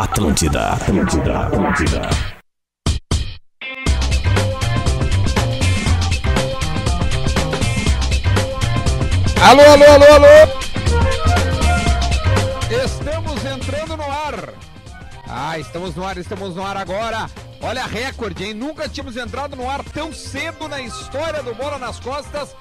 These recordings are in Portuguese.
Atlântida, Atlântida, Atlântida. Alô, alô, alô, alô! Estamos entrando no ar. Ah, estamos no ar, estamos no ar agora. Olha recorde, hein? Nunca tínhamos entrado no ar tão cedo na história do Bola nas Costas.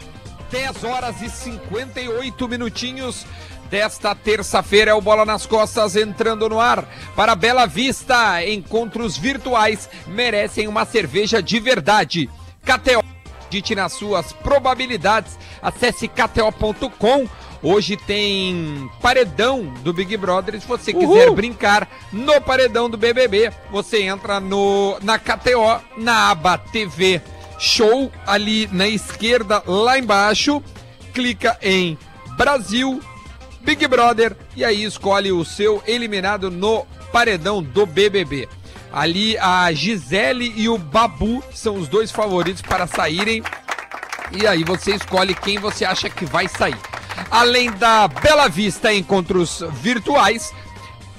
10 horas e 58 minutinhos desta terça-feira é o Bola nas Costas entrando no ar. Para Bela Vista, encontros virtuais merecem uma cerveja de verdade. KTO, acredite nas suas probabilidades. Acesse kto.com. Hoje tem paredão do Big Brother. Se você quiser brincar no paredão do BBB, você entra no na KTO, na aba TV Show, ali na esquerda, lá embaixo. Clica em Brasil, Big Brother e aí escolhe o seu eliminado no paredão do BBB. Ali a Gisele e o Babu são os dois favoritos para saírem. E aí você escolhe quem você acha que vai sair. Além da Bela Vista encontros virtuais,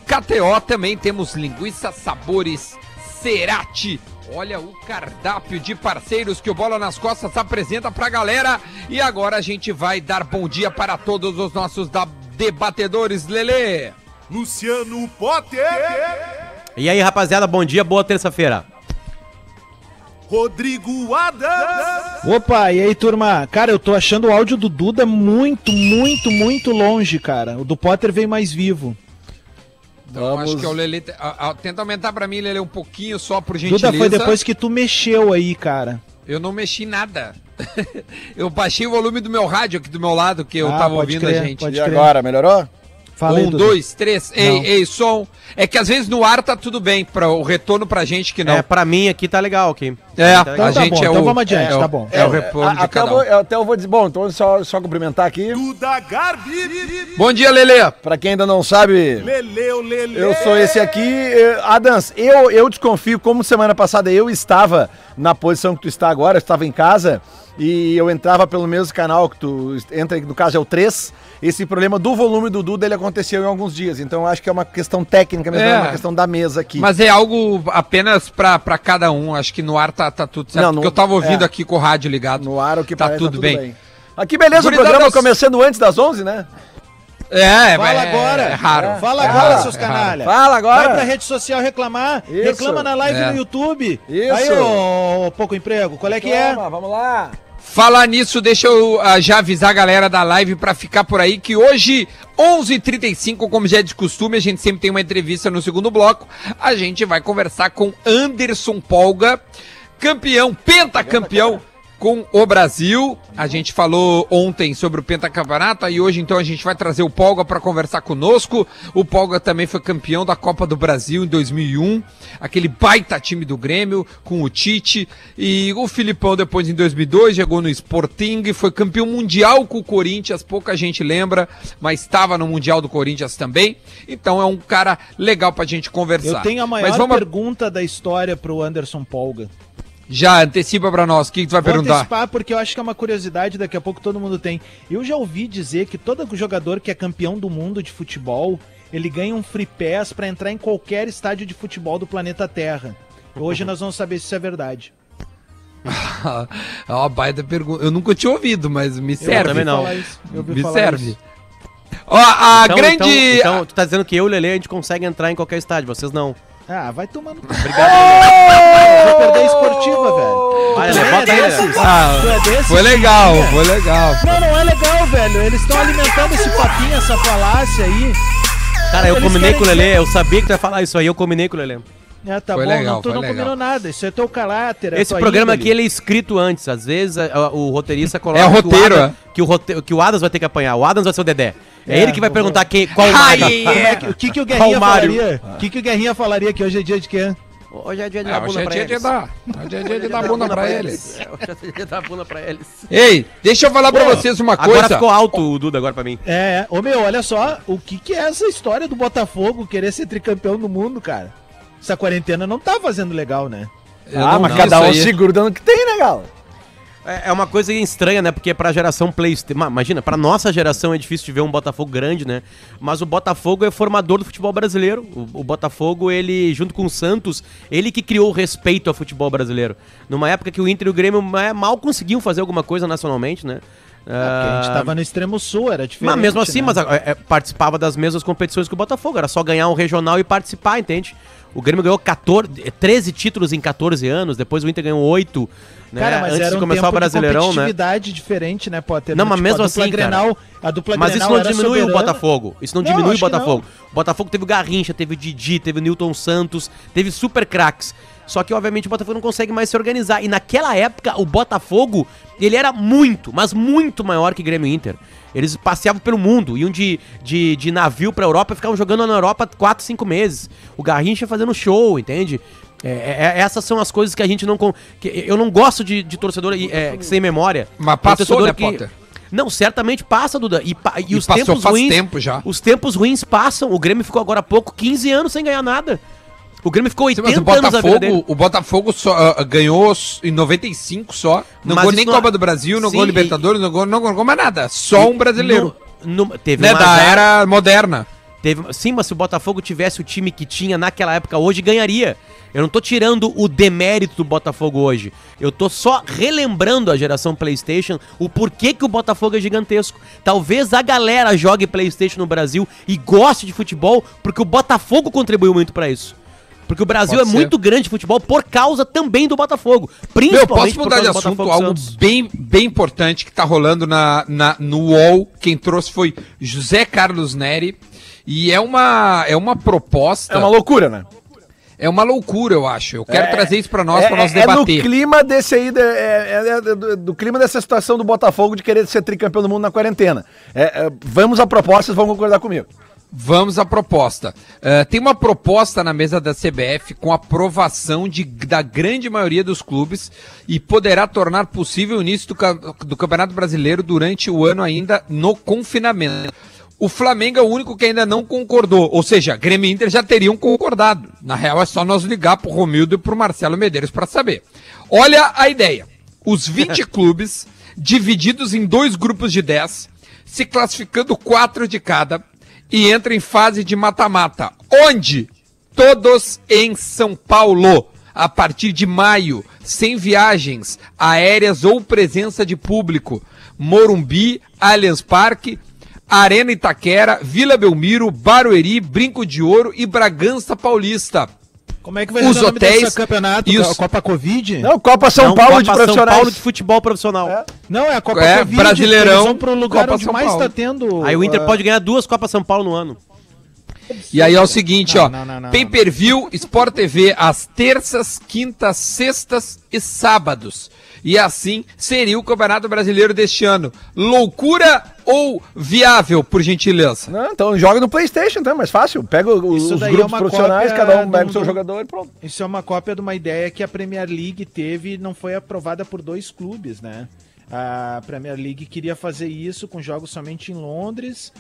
KTO também temos linguiça sabores Cerati. Olha o cardápio de parceiros que o Bola nas Costas apresenta pra galera. E agora a gente vai dar bom dia para todos os nossos da- debatedores, Lele. Luciano Potter, E aí, rapaziada, bom dia, boa terça-feira. Rodrigo Adams, Opa, e aí, turma? Cara, eu tô achando o áudio do Duda muito, muito, muito longe, cara. O do Potter veio mais vivo. Então, acho que é o Lele. Tenta aumentar pra mim, Lele, um pouquinho só por gentileza. Duda foi depois que tu mexeu aí, cara. Eu não mexi nada. Eu baixei o volume do meu rádio aqui do meu lado, que eu Ah, tava ouvindo crer, a gente. pode E crer. agora, melhorou? Fala aí, um, Duda. dois, três. Ei, Não. ei, som. É que às vezes no ar tá tudo bem, para o retorno pra gente que não. É, pra mim aqui tá legal aqui. É, Tá a legal. Então tá gente bom, é então o. vamos adiante, é tá bom. É o retorno de até, eu cada vou, um. eu até eu vou dizer, bom, então só, só cumprimentar aqui. Duda Garbi, Bom dia, Lele. Pra quem ainda não sabe, Leleu Lele. eu sou esse aqui. eh, Adams, eu, eu desconfio, como semana passada eu estava na posição que tu está agora, eu estava em casa e eu entrava pelo mesmo canal que tu entra, no caso é o 3. Esse problema do volume do Duda ele aconteceu em alguns dias, então eu acho que é uma questão técnica mesmo, É. é uma questão da mesa aqui. Mas é algo apenas pra, pra cada um. Acho que no ar tá, tá tudo certo. Não, no- porque eu tava ouvindo é. aqui com o rádio ligado. No ar o que tá parece tudo bem. Aqui beleza, o programa começando antes das 11, né? É, Fala é, agora. É raro. Fala É agora, raro, seus é canalha. Fala agora. Vai pra rede social reclamar. Isso. Reclama na live É. no YouTube. Isso. Aí, ô, ô, pouco emprego, qual é que é? Vamos lá. Falar nisso, deixa eu ah, já avisar a galera da live pra ficar por aí que hoje, 11h35, como já é de costume, a gente sempre tem uma entrevista no segundo bloco. A gente vai conversar com Anderson Polga, campeão, pentacampeão com o Brasil. A gente falou ontem sobre o pentacampeonato e hoje então a gente vai trazer o Polga para conversar conosco. O Polga também foi campeão da Copa do Brasil em 2001, aquele baita time do Grêmio com o Tite e o Filipão depois em 2002 chegou no Sporting, foi campeão mundial com o Corinthians, pouca gente lembra, mas estava no mundial do Corinthians também. Então é um cara legal pra gente conversar. Eu tenho a maior vamos pergunta da história pro Anderson Polga. Já antecipa pra nós, o que, que tu vai Vou perguntar? antecipar porque eu acho que é uma curiosidade, daqui a pouco todo mundo tem. Eu já ouvi dizer que todo jogador que é campeão do mundo de futebol, ele ganha um free pass pra entrar em qualquer estádio de futebol do planeta Terra. Hoje nós vamos saber se isso é verdade. É uma baita pergunta. Eu nunca tinha ouvido, mas me serve. também não. Eu Me serve. isso. Ó, a Então, grande. Então, então, tu tá dizendo que eu e o Lele a gente consegue entrar em qualquer estádio, vocês não. Ah, vai tomar no. Obrigado, Vai perder a esportiva, velho. Vai, é. Ah, é desses? foi legal, foi legal. Não, não é legal, velho. Eles estão alimentando esse papinho, essa falácia aí. Cara, eu Eles combinei com o Lele, eu sabia que tu ia falar isso aí, eu combinei com o Lele. É, tá Foi bom, legal, não, tu não legal. combinou nada. Isso é teu caráter. é Esse tua programa índole. aqui ele é escrito antes, às vezes a- a- o roteirista coloca É o que roteiro, Adams- que, o rote- que o Adams vai ter que apanhar, o Adams vai ser o Dedé. É, É, ele que vai perguntar quem, qual o. Como é que- o que, que o Guerrinha falaria? O que, que o Guerrinha falaria que hoje é dia de quê? Hoje é dia de É, dar hoje bunda é pra dia de eles. dar. Hoje é dia de dar bunda pra eles. É, Hoje é dia de dar bunda pra eles. Ei, deixa eu falar pra vocês uma Agora coisa. ficou alto o Duda agora pra mim. É, é. Ô meu, olha só, o que, que é essa história do Botafogo querer ser tricampeão do mundo, cara? Essa quarentena não tá fazendo legal, né? Eu ah, mas cada um aí. segura dando que tem, né, Galo? É é uma coisa estranha, né? Porque pra geração PlayStation. Imagina, pra nossa geração é difícil de ver um Botafogo grande, né? Mas o Botafogo é formador do futebol brasileiro. O, o Botafogo, ele, junto com o Santos, ele que criou o respeito ao futebol brasileiro. Numa época que o Inter e o Grêmio é, mal conseguiam fazer alguma coisa nacionalmente, né? Porque a gente tava no extremo sul, era diferente. mas mesmo assim, né? mas é, é, participava das mesmas competições que o Botafogo. Era só ganhar um regional e participar, entende? O Grêmio ganhou 14, 13 títulos em 14 anos, depois o Inter ganhou 8, né? Cara, mas antes era de um começar tempo o Brasileirão, de né? diferente, né, Potter? Não, mas Tipo, mesmo a dupla assim, cara. Grenal, a dupla Mas isso não diminui o soberana. Botafogo. Isso não Não, diminui o Botafogo. O Botafogo teve o Garrincha, teve o Didi, teve o Newton Santos, teve super craques. Só que, obviamente, o Botafogo não consegue mais se organizar. E naquela época, o Botafogo, ele era muito, mas muito maior que Grêmio Inter. Eles passeavam pelo mundo, iam de, de, de navio pra Europa e ficavam jogando na Europa 4, 5 meses. O Garrincha fazendo show, entende? É, é- é- essas são as coisas que a gente não. que eu não gosto de, de torcedor é, sem memória. Mas passou, né, Potter? Não, certamente passa, Duda. E, e E os passou tempos faz ruins. tempo já. Os tempos ruins passam. O Grêmio ficou agora há pouco 15 anos sem ganhar nada. O Grêmio ficou Sim, 80 mas o. Botafogo, o Botafogo só, ah, ganhou em 95 só. Não ganhou nem não- Copa do Brasil, não Sim, ganhou e- Libertadores, não ganhou, não ganhou mais nada. Só um brasileiro. No- no- teve né, da azar, era moderna. Teve- sim, mas se o Botafogo tivesse o time que tinha naquela época hoje, ganharia. Eu não tô tirando o demérito do Botafogo hoje. Eu tô só relembrando a geração PlayStation, o porquê que o Botafogo é gigantesco. Talvez a galera jogue PlayStation no Brasil e goste de futebol, porque o Botafogo contribuiu muito pra isso. Porque o Brasil Pode é ser. muito grande de futebol por causa também do Botafogo. Meu, Principalmente posso por mudar de assunto? Algo Santos. bem, bem importante que tá rolando na, na, no UOL. Quem trouxe foi José Carlos Neri. E é uma, é uma proposta. É uma loucura, né? é uma loucura, eu acho. Eu quero É- trazer isso pra nós, é, pra nós é- é debater. no clima desse aí, é, é- é do, do clima dessa situação do Botafogo de querer ser tricampeão do mundo na quarentena. É, é, vamos a propostas, vão concordar comigo. Vamos à proposta. Eh, tem uma proposta na mesa da CBF com aprovação de, da grande maioria dos clubes e poderá tornar possível o início do, do Campeonato Brasileiro durante o ano ainda no confinamento. O Flamengo é o único que ainda não concordou, ou seja, Grêmio e Inter já teriam concordado. Na real é só nós ligar pro Romildo e pro Marcelo Medeiros para saber. Olha a ideia. Os 20 clubes divididos em dois grupos de 10, se classificando quatro de cada e entra em fase de mata-mata, onde todos em São Paulo, a partir de maio, sem viagens aéreas ou presença de público. Morumbi, Allianz Parque, Arena Itaquera, Vila Belmiro, Barueri, Brinco de Ouro e Bragança Paulista. Como é que vai Os ser o nome hotéis desse campeonato? e os- A Copa Covid? Não, Copa São Não, Paulo Copa de São profissionais. Paulo de futebol profissional. Não, é a Copa É, Covid. Brasileirão, eles vão pro lugar Copa onde São mais Paulo. tá tendo... Aí o Inter ah, pode ganhar duas Copas São Paulo no ano. E aí é o seguinte, Não, ó. não, não, não, Pay per view, Sport TV às terças, quintas, sextas e sábados. E assim seria o Campeonato Brasileiro deste ano. Loucura ou viável, por gentileza? Não, então joga no Playstation, é mais fácil. Pega o- Isso os daí grupos é profissionais, cada um pega o seu do- jogador e pronto. Isso é uma cópia de uma ideia que a Premier League teve e não foi aprovada por dois clubes, né? A Premier League queria fazer isso com jogos somente em Londres.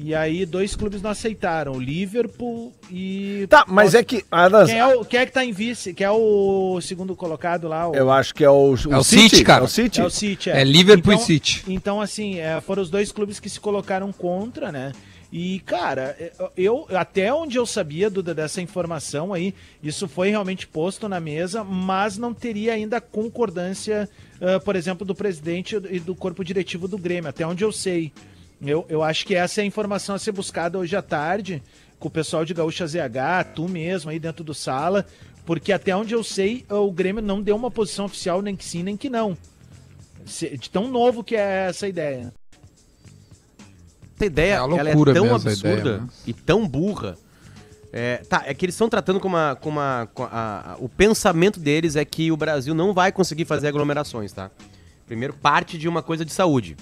E aí dois clubes não aceitaram, o Liverpool e. Tá, mas é que. Adams, Quem é, o, quem é que tá em vice? Quem é o segundo colocado lá? O... eu acho que é o, É o City, cara. É o City. É o City, É Liverpool então, e City. Então, assim, é, foram os dois clubes que se colocaram contra, né? E, cara, é, eu até onde eu sabia, Duda, dessa informação aí, isso foi realmente posto na mesa, mas não teria ainda concordância, ah, por exemplo, do presidente e do corpo diretivo do Grêmio, até onde eu sei. Eu, eu acho que essa é a informação a ser buscada hoje à tarde, com o pessoal de Gaúcha ZH, tu mesmo aí dentro do sala, porque até onde eu sei, o Grêmio não deu uma posição oficial, nem que sim, nem que não. Se- De tão novo que é essa ideia. Essa ideia É uma ela é tão absurda ideia, né? e tão burra. É, tá, é que eles estão tratando com uma. Com uma com a- a- o pensamento deles é que o Brasil não vai conseguir fazer aglomerações, tá? Primeiro, parte de uma coisa de saúde.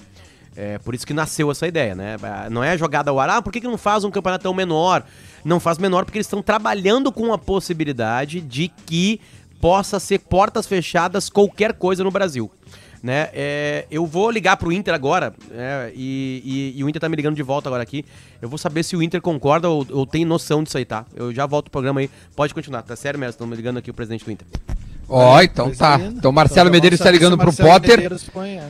É por isso que nasceu essa ideia, né? Não é jogada ao ar. Ah, por que, que não faz um campeonato tão menor? Não faz menor porque eles estão trabalhando com a possibilidade de que possa ser portas fechadas qualquer coisa no Brasil. Né? É, eu vou ligar pro Inter agora, é, e, e- e o Inter tá me ligando de volta agora aqui. Eu vou saber se o Inter concorda ou, ou tem noção disso aí, tá? Eu já volto pro programa aí. Pode continuar, tá sério mesmo? Estão me ligando aqui o presidente do Inter. Ó, então Coisa tá. Então Marcelo já Medeiros vamos está ligando pro Marcelo Potter. Medeiros põe, é.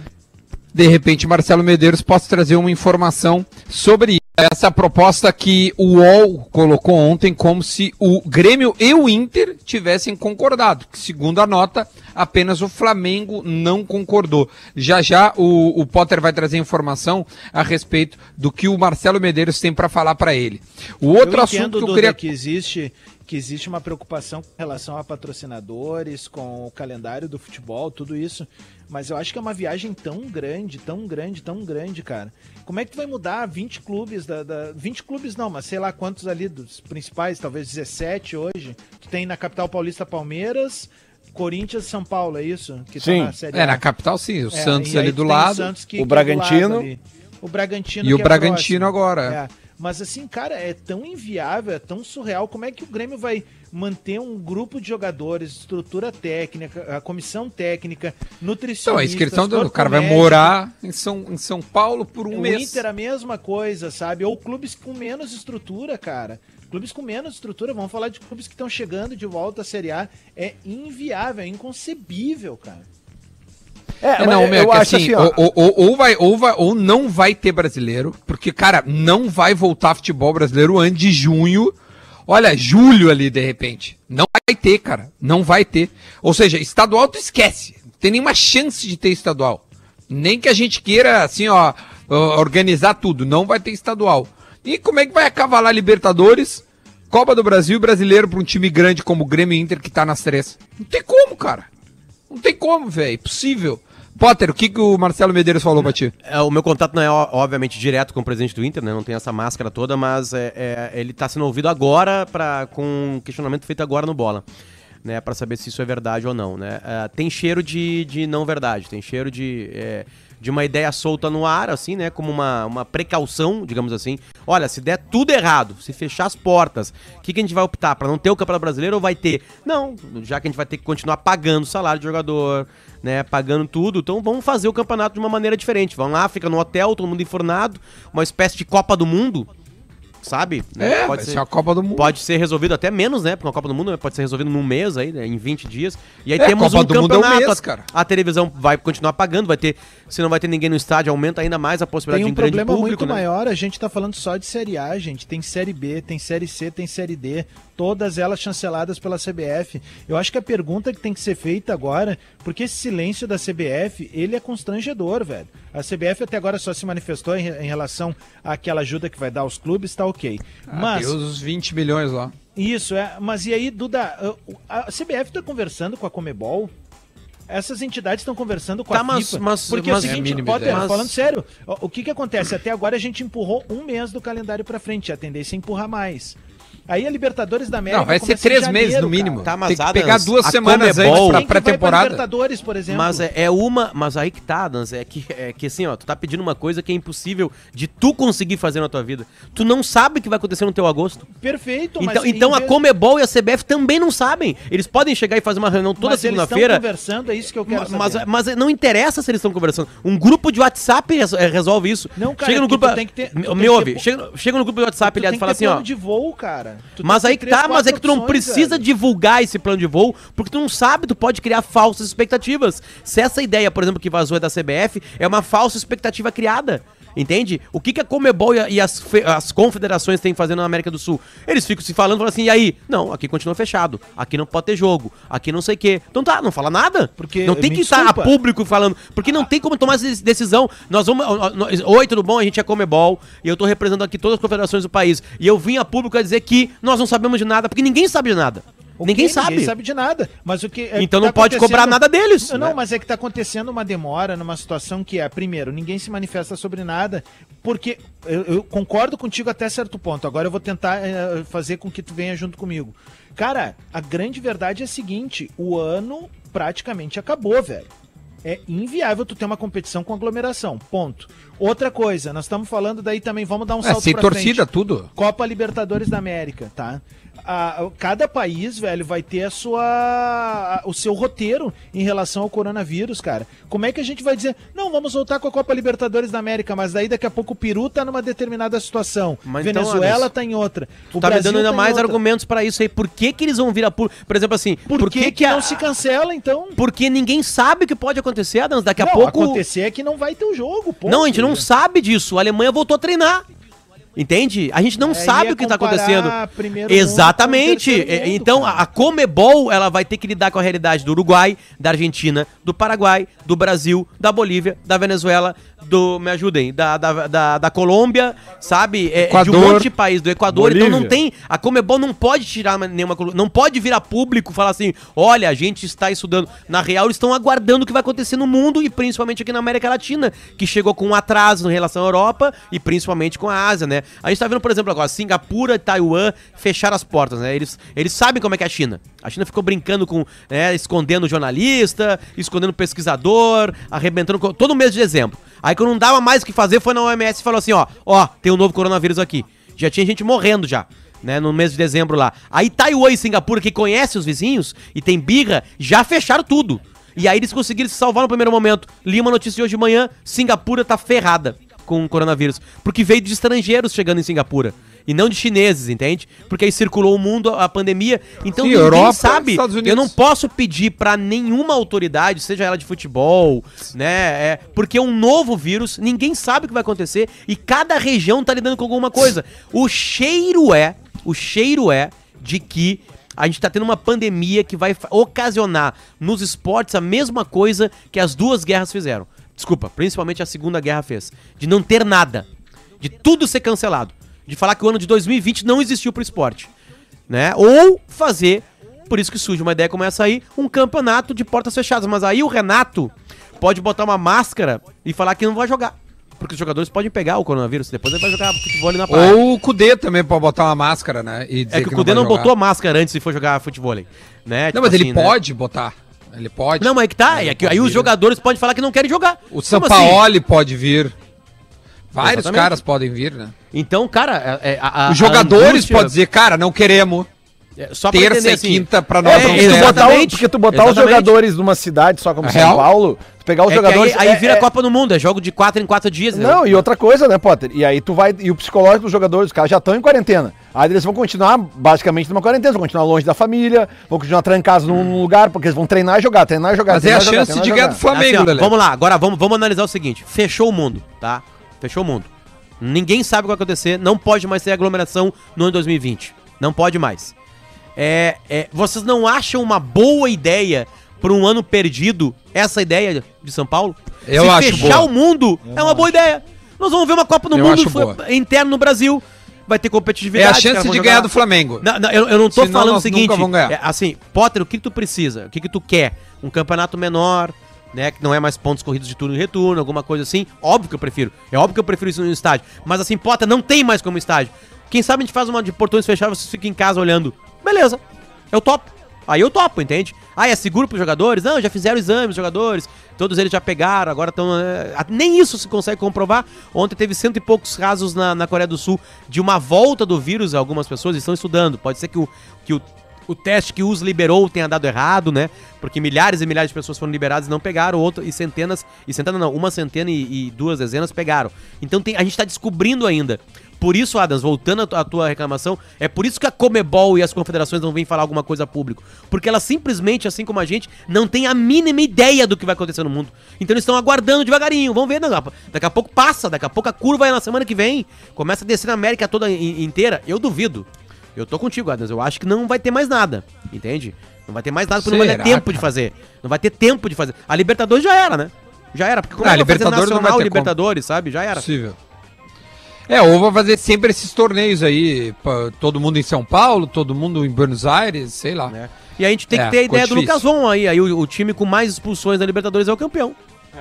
De repente, Marcelo Medeiros possa trazer uma informação sobre essa proposta que o UOL colocou ontem como se o Grêmio e o Inter tivessem concordado. Que, segundo a nota, apenas o Flamengo não concordou. Já já o, o Potter vai trazer informação a respeito do que o Marcelo Medeiros tem para falar para ele. O outro eu assunto que eu queria que existe que existe uma preocupação com relação a patrocinadores, com o calendário do futebol, tudo isso. Mas eu acho que é uma viagem tão grande, tão grande, tão grande, cara. Como é que tu vai mudar 20 clubes da, da 20 clubes não, mas sei lá quantos ali dos principais, talvez 17 hoje. Tu tem na capital paulista Palmeiras, Corinthians, São Paulo, é isso? Que Sim. na Série É, na capital sim, o É, Santos ali do lado. O é do Bragantino. ali. O Bragantino E o é Bragantino próximo. agora. É. Mas assim, cara, é tão inviável, é tão surreal. Como é que o Grêmio vai manter um grupo de jogadores, estrutura técnica, a comissão técnica, nutricionista? Então, é isso que eles estão dando. O cara vai morar em São, em São Paulo por um o mês. Inter a mesma coisa, sabe? Ou clubes com menos estrutura, cara. Clubes com menos estrutura, vamos falar de clubes que estão chegando de volta à Série A. É inviável, é inconcebível, cara. É, mas não, meu, eu que acho assim, assim, ó. ou, ou- ou vai, ou, vai, ou não vai ter brasileiro, porque, cara, não vai voltar futebol brasileiro antes de junho. Olha, julho ali, de repente. Não vai ter, cara. Não vai ter. Ou seja, estadual tu esquece. Não tem nenhuma chance de ter estadual. Nem que a gente queira, assim, ó, organizar tudo. Não vai ter estadual. E como é que vai acavalar Libertadores, Copa do Brasil Brasileiro pra um time grande como o Grêmio Inter que tá nas três? Não tem como, cara. Não tem como, velho. Impossível. Potter, o que, que o Marcelo Medeiros falou pra ti? É, o meu contato não é, obviamente, direto com o presidente do Inter, né? Não tem essa máscara toda, mas é, é, ele tá sendo ouvido agora pra, com um questionamento feito agora no bola. Né, para saber se isso é verdade ou não, né? É, tem cheiro de, de não verdade, tem cheiro de, é, de uma ideia solta no ar, assim, né? Como uma, uma precaução, digamos assim. Olha, se der tudo errado, se fechar as portas, o que, que a gente vai optar? Para não ter o Campeonato Brasileiro ou vai ter? Não, já que a gente vai ter que continuar pagando o salário de jogador, né? Pagando tudo, então vamos fazer o campeonato de uma maneira diferente. Vamos lá, fica no hotel, todo mundo enfornado, uma espécie de Copa do Mundo, sabe? Né? É, vai ser a Copa do Mundo. Pode ser resolvido até menos, né? Porque uma Copa do Mundo pode ser resolvido num mês aí, né? Em 20 dias. E aí É, temos Copa um do Mundo é um campeonato. mês, a- cara. A televisão vai continuar pagando, vai ter. Se não vai ter ninguém no estádio, aumenta ainda mais a possibilidade Tem um de um grande problema público, muito né? maior, a gente tá falando só de Série A, gente. Tem Série B, tem Série C, tem Série D, todas elas chanceladas pela CBF. Eu acho que a pergunta que tem que ser feita agora, porque esse silêncio da CBF, ele é constrangedor, velho. A CBF até agora só se manifestou em, em relação àquela ajuda que vai dar aos clubes, tá ok. Mas... Deu os 20 milhões lá. Isso, é. Mas e aí, Duda, a CBF tá conversando com a Comebol? Essas entidades estão conversando com Tá, a mas- FIFA. mas- porque mas- é o É seguinte, mínima Potter, ideia. falando sério, o, o que que acontece? Até agora a gente empurrou um mês do calendário pra frente, a tendência é empurrar mais. Aí a Libertadores da América Não, vai ser três janeiro, meses no cara. mínimo. Tá, mas Tem que Adams, pegar duas a semanas Comebol- antes pra pré-temporada. Libertadores, por exemplo? Mas é, é uma. Mas aí que tá, Dans, é que, é que assim, ó, tu tá pedindo uma coisa que é impossível de tu conseguir fazer na tua vida. Tu não sabe o que vai acontecer no teu agosto. Perfeito, Então, mas então a Comebol e a CBF também não sabem. Eles podem chegar e fazer uma reunião toda mas eles segunda-feira. estão conversando, é isso que eu quero Ma- Mas, saber. mas não interessa se eles estão conversando. Um grupo de WhatsApp eh, resolve isso. Não, cara, chega no porque grupo. tu tem que ter- me ouve. ter- Chega, chega no grupo de WhatsApp, aliás, e fala assim, ó. de voo, cara. Mas aí tá, mas é que tu não opções, precisa velho. divulgar esse plano de voo, porque tu não sabe, tu pode criar falsas expectativas. Se essa ideia, por exemplo, que vazou é da CBF, é uma falsa expectativa criada. Entende? O que, que a Comebol e, e as, as confederações têm fazendo na América do Sul? Eles ficam se falando, falando assim, e aí? Não, aqui continua fechado. Aqui não pode ter jogo. Aqui não sei o quê. Então tá, não fala nada. Porque, não tem que estar a desculpa. público falando. Porque não tem como tomar essa decisão. Nós vamos. nós- Oi, tudo bom? A gente é Comebol. E eu tô representando aqui todas as confederações do país. E eu vim a público a dizer que nós não sabemos de nada, porque ninguém sabe de nada. Ninguém sabe. Ninguém sabe de nada. Mas o que é Então que não pode cobrar nada deles, Não, né? mas é que tá acontecendo uma demora numa situação que é, primeiro, ninguém se manifesta sobre nada, porque eu, eu concordo contigo até certo ponto. Agora eu vou tentar eh, fazer com que tu venha junto comigo. Cara, a grande verdade é a seguinte: o ano praticamente acabou, velho. É inviável tu ter uma competição com aglomeração. Ponto. Outra coisa, nós estamos falando daí também, vamos dar um É, salto sem torcida, frente. tudo. Copa Libertadores da América, tá? A- cada país, velho, vai ter a sua, o seu roteiro em relação ao coronavírus, cara. Como é que a gente vai dizer, não, vamos voltar com a Copa Libertadores da América, mas daí daqui a pouco o Peru tá numa determinada situação, Mas então, Venezuela Anderson, tá em outra. Tu tá me dando ainda em mais outra. argumentos pra isso aí. Por que que eles vão vir a público? Por exemplo, assim, Por, que, que a- não se cancela, então? Porque ninguém sabe o que pode acontecer, Adams. Daqui a não, pouco. acontecer é que não vai ter o jogo, ponto. Não, a gente não sabe disso. A Alemanha voltou a treinar. Entende? A gente não Aí sabe é o que tá comparar acontecendo. mundo Exatamente. terceiro É, mundo, então, cara. a Comebol, ela vai ter que lidar com a realidade do Uruguai, da Argentina, do Paraguai, do Brasil, da Bolívia, da Venezuela, do, me ajudem, da, da, da, da Colômbia, sabe? É, de um Equador. monte de país, do Equador. Então não Bolívia. tem, a Comebol não pode tirar nenhuma, não pode vir a público e falar assim, olha, a gente está estudando. Na real, eles estão aguardando o que vai acontecer no mundo e principalmente aqui na América Latina, que chegou com um atraso em relação à Europa e principalmente com a Ásia, né? A gente tá vendo, por exemplo, agora, Singapura e Taiwan fecharam as portas, né? Eles, eles sabem como é que é a China. A China ficou brincando com, né, escondendo jornalista, escondendo pesquisador, arrebentando todo mês de dezembro. Aí quando não dava mais o que fazer, foi na OMS e falou assim, ó, ó, tem um novo coronavírus aqui. Já tinha gente morrendo já. Né, no mês de dezembro lá. Aí Taiwan e Singapura, que conhecem os vizinhos e tem birra, já fecharam tudo. E aí eles conseguiram se salvar no primeiro momento. Li uma notícia hoje de manhã, Singapura tá ferrada com o coronavírus. Porque veio de estrangeiros chegando em Singapura. E não de chineses, entende? Porque aí circulou o mundo a pandemia. Então Sim, ninguém Europa, sabe. Eu não posso pedir pra nenhuma autoridade, seja ela de futebol, né? É, porque é um novo vírus, ninguém sabe o que vai acontecer e cada região tá lidando com alguma coisa. O cheiro é, o cheiro é de que a gente tá tendo uma pandemia que vai ocasionar nos esportes a mesma coisa que as duas guerras fizeram. Desculpa, principalmente a Segunda Guerra fez. De não ter nada. De tudo ser cancelado. De falar que o ano de 2020 não existiu pro esporte. Né? Ou fazer, por isso que surge uma ideia como essa aí, um campeonato de portas fechadas. Mas aí o Renato pode botar uma máscara e falar que não vai jogar. Porque os jogadores podem pegar o coronavírus, depois ele vai jogar futebol ali na praia. Ou o Cudê também pode botar uma máscara, né? E é que o Cudê não jogar. botou máscara antes de for jogar futebol. Né? Não, Tipo mas ele assim, né? pode botar. Ele pode. Não, mas é que tá. É que aí os vir. jogadores podem falar que não querem jogar. O assim? Sampaoli pode vir. Vários Exatamente. caras podem vir, né? Então, cara, é, é, a, a- Os jogadores a angústia- podem dizer, cara, não queremos. é, só Terça entender, e assim, quinta pra nós É, não tu botar, porque tu botar os Exatamente. jogadores numa cidade só como É São real? Paulo, pegar os É jogadores. aí, aí é- vira é- Copa do Mundo, é jogo de 4 em 4 dias. né? Não, e outra coisa, né, Potter? E aí tu vai. E o psicológico dos jogadores, os caras já estão em quarentena. Aí eles vão continuar basicamente numa quarentena, vão continuar longe da família, vão continuar trancados num, num lugar, porque eles vão treinar e jogar, treinar e jogar. Mas é a jogar, chance de ganhar do. Flamengo, Assim, ó, vamos lá, agora vamos, vamos analisar o seguinte: fechou o mundo, tá? Fechou o mundo. Ninguém sabe o que vai acontecer, não pode mais ter aglomeração no ano 2020. Não pode mais. É, é, vocês não acham uma boa ideia para um ano perdido essa ideia de São Paulo? Eu Se acho fechar boa. o mundo é uma boa ideia. Nós vamos ver uma Copa do Eu Mundo interno no Brasil. Vai ter É competitividade. a os caras chance de ganhar lá. do Flamengo. Não, não, eu, eu não tô Senão falando o seguinte. nunca vamos ganhar. é, assim, Potter, o que, que tu precisa? O que, que tu quer? Um campeonato menor, né? Que não é mais pontos corridos de turno e retorno, alguma coisa assim. Óbvio que eu prefiro. É óbvio que eu prefiro isso no estádio. Mas assim, Potter, não tem mais como estádio. Quem sabe a gente faz uma de portões fechados, vocês ficam em casa olhando. Beleza, eu topo. Aí eu topo, entende? Ah, é seguro pros jogadores? Não, já fizeram exames, os jogadores. Todos eles já pegaram, agora estão. nem isso se consegue comprovar. Ontem teve cento e poucos casos na, na Coreia do Sul de uma volta do vírus. Algumas pessoas estão estudando. Pode ser que o, que o, o teste que os liberou tenha dado errado, né? Porque milhares e milhares de pessoas foram liberadas e não pegaram, outro, e centenas, e centenas não, uma centena e, e duas dezenas pegaram. Então tem, a gente tá descobrindo ainda. Por isso, Adams, voltando à tu- à tua reclamação, é por isso que a Comebol e as confederações não vêm falar alguma coisa a público. Porque elas simplesmente, assim como a gente, não têm a mínima ideia do que vai acontecer no mundo. Então eles estão aguardando devagarinho. Vamos ver, a- daqui a pouco passa, daqui a pouco a curva é na semana que vem. Começa a descer na América toda in- inteira. Eu duvido. Eu tô contigo, Adams. Eu acho que não vai ter mais nada. Entende? Não vai ter mais nada porque não vai ter Será, tempo de cara? fazer. Não vai ter tempo de fazer. A Libertadores já era, né? Já era. Porque como Ah, é vai fazer Libertadores não nacional Libertadores, sabe? Já era. Possível. É, ou vai fazer sempre esses torneios aí, pra todo mundo em São Paulo, todo mundo em Buenos Aires, sei lá. né? E a gente tem É, que ter a ideia do difícil. Lucas Von aí. Aí o, o time com mais expulsões da Libertadores é o campeão.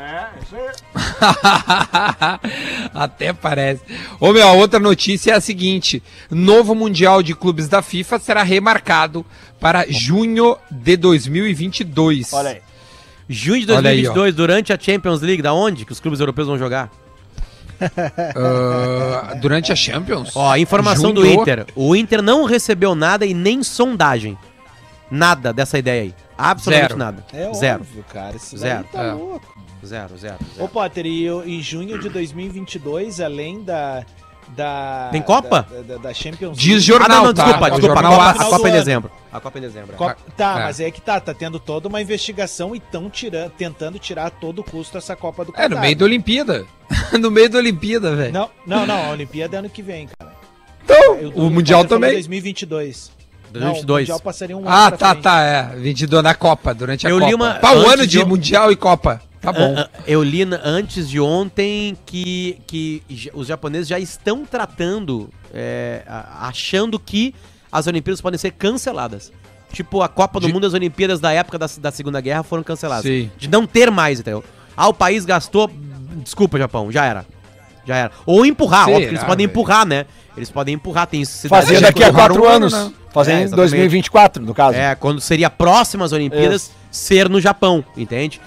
Até parece. Ô meu, a outra notícia é a seguinte: novo Mundial de Clubes da FIFA será remarcado para junho de 2022. Olha aí. Junho de Olha aí, 2022, durante a Champions League, da onde que os clubes europeus vão jogar? Ah, durante a Champions? Ó, a informação do Juntou. Inter. O Inter não recebeu nada e nem sondagem. Nada dessa ideia aí. Absolutamente Zero. nada. É zero. óbvio, cara. Isso Zero. zero. tá É. louco. Zero, zero, Ô, zero. Potter, e em junho de 2022, além da. Da Tem Copa? Da, da- da Champions Diz Ah, jornal, não, não, tá? desculpa, O desculpa. A jornal Copa, As. a Copa é em dezembro. A Copa é em dezembro. Copa- Tá, É. mas é que tá, tá tendo toda uma investigação e estão tentando tirar a todo custo essa Copa do É, no Catar. meio da Olimpíada. no meio da Olimpíada, velho. Não, não, não, a Olimpíada é ano que vem, cara. Então, Eu- o Mundial também. 2022. Não, o 2022. Mundial passaria um ano Ah, tá, frente. tá, é. 22 na Copa, durante a Eu Copa. li uma- Pá, um ano de de- Mundial e Copa. Tá bom. Ah, ah, Eu li antes de ontem que, que os japoneses já estão tratando, é, achando que as Olimpíadas podem ser canceladas. Tipo, a Copa do De- Mundo e as Olimpíadas da época da, da Segunda Guerra foram canceladas. Sim. De não ter mais, entendeu? Ah, o país gastou. Desculpa, Japão, já era. Já era. Ou empurrar, Será, óbvio eles podem velho? empurrar, né? Eles podem empurrar, tem cidades Fazer daqui a quatro um ano, anos. né? Fazer É, em exatamente. 2024, no caso. É, quando seria próximas Olimpíadas, ser no Japão, entende?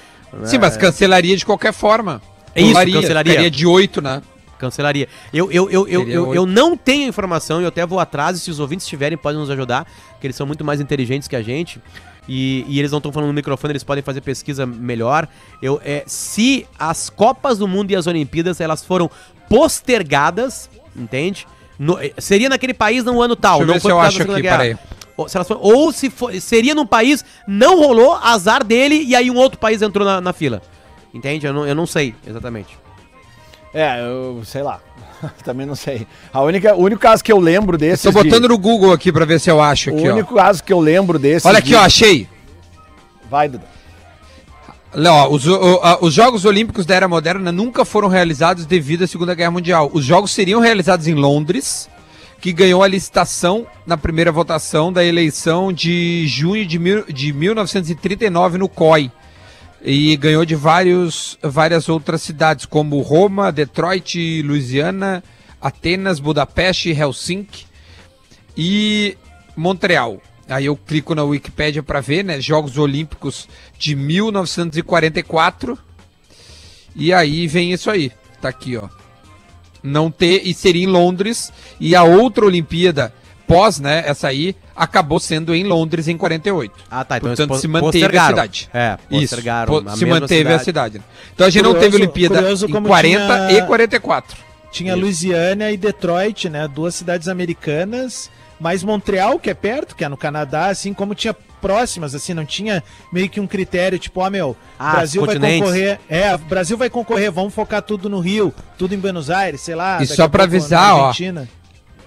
Sim, mas cancelaria de qualquer forma. É isso, Pularia, cancelaria. Ficaria de 8, né? Cancelaria. Eu, eu, eu, eu, eu, eu não tenho informação eu até vou atrás, e se os ouvintes tiverem, podem nos ajudar, que eles são muito mais inteligentes que a gente. E, e eles não estão falando no microfone, eles podem fazer pesquisa melhor. Eu, é, se as Copas do Mundo e as Olimpíadas elas foram postergadas, entende? No- eh, seria naquele país no ano tal, Deixa eu não ver foi se eu por causa acho da Segunda aqui, Guerra. peraí. Ou, se elas foram- ou se for- seria num país, não rolou, azar dele, e aí um outro país entrou na, na fila. Entende? Eu não, eu não sei exatamente. É, eu sei lá. Também não sei. A única, o único caso que eu lembro desses. Tô botando de- no Google aqui pra ver se eu acho O aqui, ó. único caso que eu lembro desses. Olha aqui, de- ó, achei. Vai, Duda. Ó, os, o- a- os Jogos Olímpicos da Era Moderna nunca foram realizados devido à Segunda Guerra Mundial. Os Jogos seriam realizados em Londres, que ganhou a licitação na primeira votação da eleição de junho de, mil, de 1939 no COI. E ganhou de vários, várias outras cidades, como Roma, Detroit, Louisiana, Atenas, Budapeste, Helsinki e Montreal. Aí eu clico na Wikipédia para ver, né? Jogos Olímpicos de 1944. E aí vem isso aí. Tá aqui, ó. Não ter e seria em Londres e a outra Olimpíada pós, né, essa aí acabou sendo em Londres em 48. Ah, tá. Então Portanto, se manteve a cidade. É, Isso, postergaram. a se manteve a cidade. Então a gente não Curioso- teve Olimpíada em como 40 tinha- e 44. Tinha Louisiana e Detroit, né? Duas cidades americanas, mais Montreal, que é perto, que é no Canadá, assim como tinha próximas, assim, não tinha meio que um critério, tipo, ó, meu, Ah, Brasil vai concorrer. É, Brasil vai concorrer, vamos focar tudo no Rio, tudo em Buenos Aires, sei lá. E só pra pouco na avisar, ó, Argentina.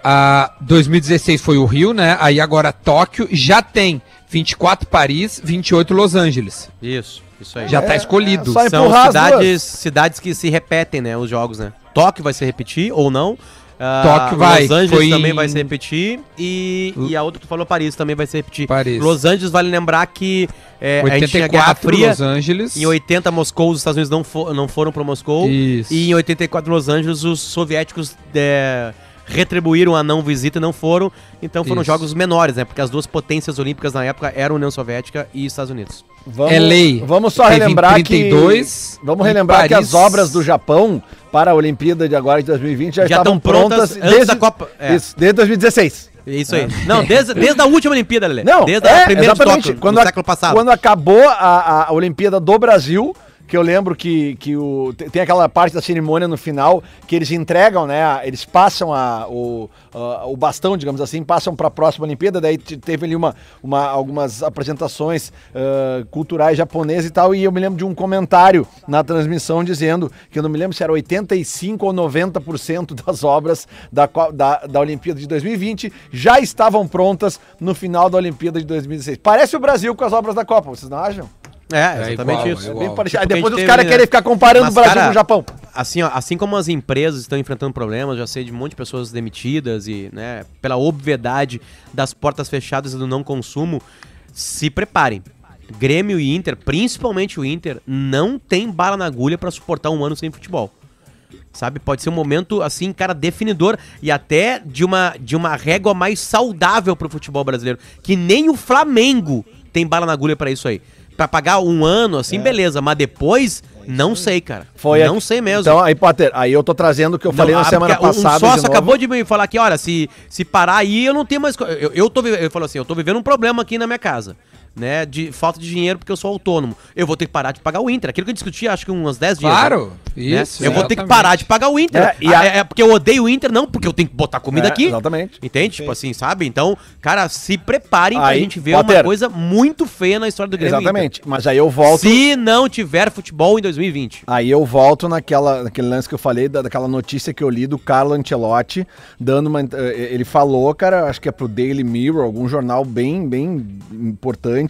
A 2016 foi o Rio, né? Aí agora Tóquio já tem 24 Paris, 28 Los Angeles. Isso, isso aí. Já tá escolhido. é só São empurrar as cidades, cidades que se repetem, né? Os jogos, né? Tóquio vai se repetir ou não. Ah, Tóquio vai, Los Angeles foi também vai se repetir. E, e a outra que tu falou, Paris, também vai se repetir. Paris. Los Angeles, vale lembrar que é, a gente tinha Guerra 84 Fria. Los Angeles. Em 80, Moscou, os Estados Unidos não, fo- não foram para Moscou. Isso. E em 84, Los Angeles, os soviéticos é, retribuíram a não visita e não foram. Então foram Isso. jogos menores, né? Porque as duas potências olímpicas na época eram União Soviética e Estados Unidos. Vamos, É lei. Vamos só Teve em relembrar 32, que. Vamos em relembrar que as obras do Japão para a Olimpíada de agora de 2020 já, Já estavam estão prontas prontas, antes da Copa. É. Isso, desde 2016. É Isso aí. Não, desde, desde a última Olimpíada, Lelê. Não, desde é, a primeira exatamente. Tóquio, quando, do a- século passado. quando acabou a, a Olimpíada do Brasil, que eu lembro que, que o, te- tem aquela parte da cerimônia no final que eles entregam, né? Eles passam a, o, a- o bastão, digamos assim, passam para a próxima Olimpíada. Daí te- teve ali uma, uma, algumas apresentações ah, culturais japonesas e tal. E eu me lembro de um comentário na transmissão dizendo que eu não me lembro se era 85 ou 90% das obras da, da, da Olimpíada de 2020 já estavam prontas no final da Olimpíada de 2016. Parece o Brasil com as obras da Copa, vocês não acham? É, exatamente igual, isso. é É igual. Tipo, Aí depois os caras né? querem ficar comparando Mas, o Brasil cara, com o Japão. Assim, ó, assim como as empresas estão enfrentando problemas, já sei de um monte de pessoas demitidas e, né, pela obviedade das portas fechadas e do não consumo, se preparem. Grêmio e Inter, principalmente o Inter, não tem bala na agulha pra suportar um ano sem futebol. Sabe? Pode ser um momento, assim, cara, definidor e até de uma, de uma régua mais saudável pro futebol brasileiro. Que nem o Flamengo tem bala na agulha pra isso aí. Pra pagar um ano, assim, beleza. Mas depois, não sei, cara. Foi não aqui- sei mesmo. Então, aí, Potter, aí eu tô trazendo o que eu falei Não, na ah, semana passada. Um sócio acabou de me falar que, olha, se, se parar aí, eu não tenho mais. Eu, eu tô. Ele falou assim: eu tô vivendo um problema aqui na minha casa. Né, de falta de dinheiro porque eu sou autônomo. Eu vou ter que parar de pagar o Inter. Aquilo que eu discuti, acho que uns 10 dias. Claro, né? isso, Eu vou ter que parar de pagar o Inter. É, e Ah, a- É, é porque eu odeio o Inter, não, porque eu tenho que botar comida É, aqui. exatamente. Entende? Tipo assim, sabe? Então, cara, se preparem pra Aí, gente ver uma Potter. coisa muito feia na história do Grêmio. Exatamente. Mas aí eu volto. Inter. Se não tiver futebol em 2020. Aí eu volto naquela, naquele lance que eu falei, da, daquela notícia que eu li do Carlo Ancelotti, dando uma. eh, Ele falou, cara, acho que é pro Daily Mirror, algum jornal bem, bem importante,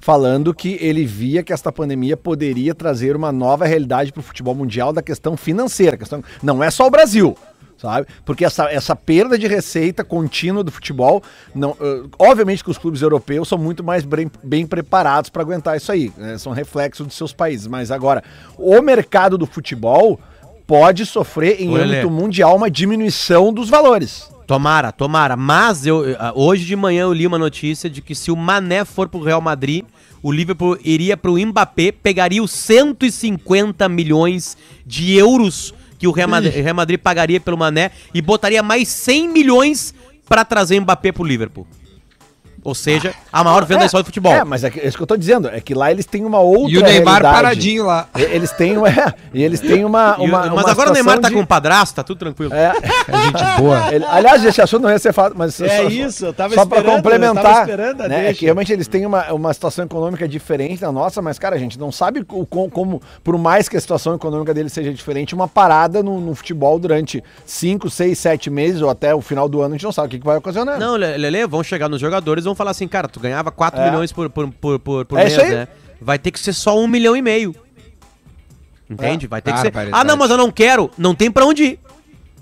falando que ele via que esta pandemia poderia trazer uma nova realidade pro futebol mundial da questão financeira. Questão, não é só o Brasil. Sabe? Porque essa, essa perda de receita contínua do futebol, não, eh, obviamente que os clubes europeus são muito mais bem, bem preparados para aguentar isso aí, né? são reflexos dos seus países. Mas agora, o mercado do futebol pode sofrer em Olha, âmbito mundial uma diminuição dos valores. Tomara, tomara. Mas eu, ah, hoje de manhã eu li uma notícia de que se o Mané for pro Real Madrid, o Liverpool iria pro Mbappé, pegaria os 150 milhões de euros que o Real Madrid, Real Madrid pagaria pelo Mané e botaria mais 100 milhões pra trazer o Mbappé pro Liverpool. Ou seja, a maior venda da história do futebol. É, mas é, que- é isso que eu tô dizendo, é que lá eles têm uma outra E o Neymar realidade. paradinho lá. E- Eles têm, é, e eles têm uma, E o- uma mas uma agora o Neymar tá de- com um padrasto, tá tudo tranquilo. É, É gente boa. Ele- aliás, esse assunto não ia ser falado, mas É só, isso, eu tava só pra esperando, eu complementar, tava esperando a né, é deixa. que realmente eles têm uma, uma situação econômica diferente da nossa, mas cara, a gente não sabe o, com- como, por mais que a situação econômica deles seja diferente, uma parada no, no futebol durante 5, 6, 7 meses ou até o final do ano, a gente não sabe o que, que vai ocasionar. Não, Le- Lele, vão chegar nos jogadores e vão falar assim, cara, tu ganhava 4 É. milhões por, por, por, por, por É mês, né? Vai ter que ser só um milhão e meio. Entende? Vai ter que ser. Ah, não, mas eu não quero. Não tem pra onde ir.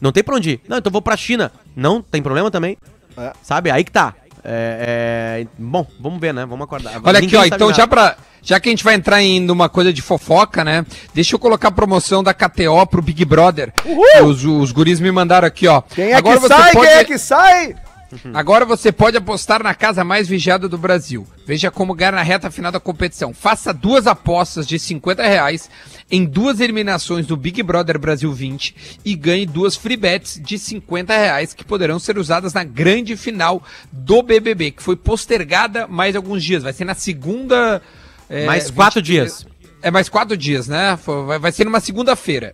Não tem pra onde ir. Não, então eu vou pra China. Não, tem problema também. É. Sabe? Aí que tá. É, é, Bom, vamos ver, né? Vamos acordar. Olha aqui, Ninguém ó, sabe então nada. já pra. Já que a gente vai entrar em numa coisa de fofoca, né? Deixa eu colocar a promoção da KTO pro Big Brother. Os, os guris me mandaram aqui, ó. Quem é Agora que sai? pode- Quem é que sai? Agora você pode apostar na casa mais vigiada do Brasil. Veja como ganhar na reta final da competição. Faça duas apostas de 50 reais em duas eliminações do Big Brother Brasil 20 e ganhe duas free bets de 50 reais que poderão ser usadas na grande final do BBB, que foi postergada mais alguns dias. Vai ser na segunda... é, Mais quatro 20 dias. É mais quatro dias, né? Vai ser numa segunda-feira.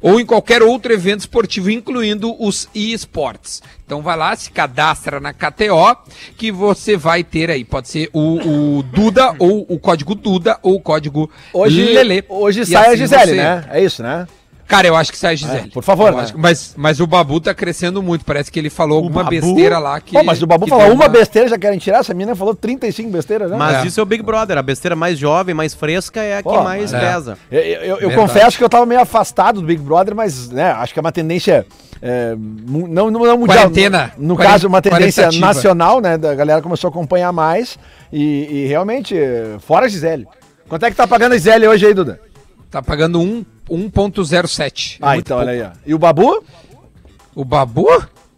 Ou em qualquer outro evento esportivo, incluindo os eSports. Então vai lá, se cadastra na KTO, que você vai ter aí. Pode ser o, o Duda, ou o código Duda, ou o código Hoje, Lelê. hoje E sai a assim Gisele, você- né? É isso, né? Cara, eu acho que sai a Gisele. É, por favor, né? que- mas, mas o Babu tá crescendo muito. Parece que ele falou alguma Babu? besteira lá que. Pô, mas o Babu falou uma besteira, já querem tirar. Essa mina falou 35 besteiras, né? Mas É. isso é o Big Brother. A besteira mais jovem, mais fresca é a que mais é. pesa. Eu, eu- eu confesso que eu tava meio afastado do Big Brother, mas né, acho que é uma tendência. é, não, não, não mundial. Quarentena. No, no caso, uma tendência quarentativa. nacional, né? Da galera começou a acompanhar mais. E, e realmente, é, fora a Gisele. Quanto é que tá pagando a Gisele hoje aí, Duda? Tá pagando um- 1.07. É ah, muito então, pouco. olha aí, ó. E o Babu? O Babu?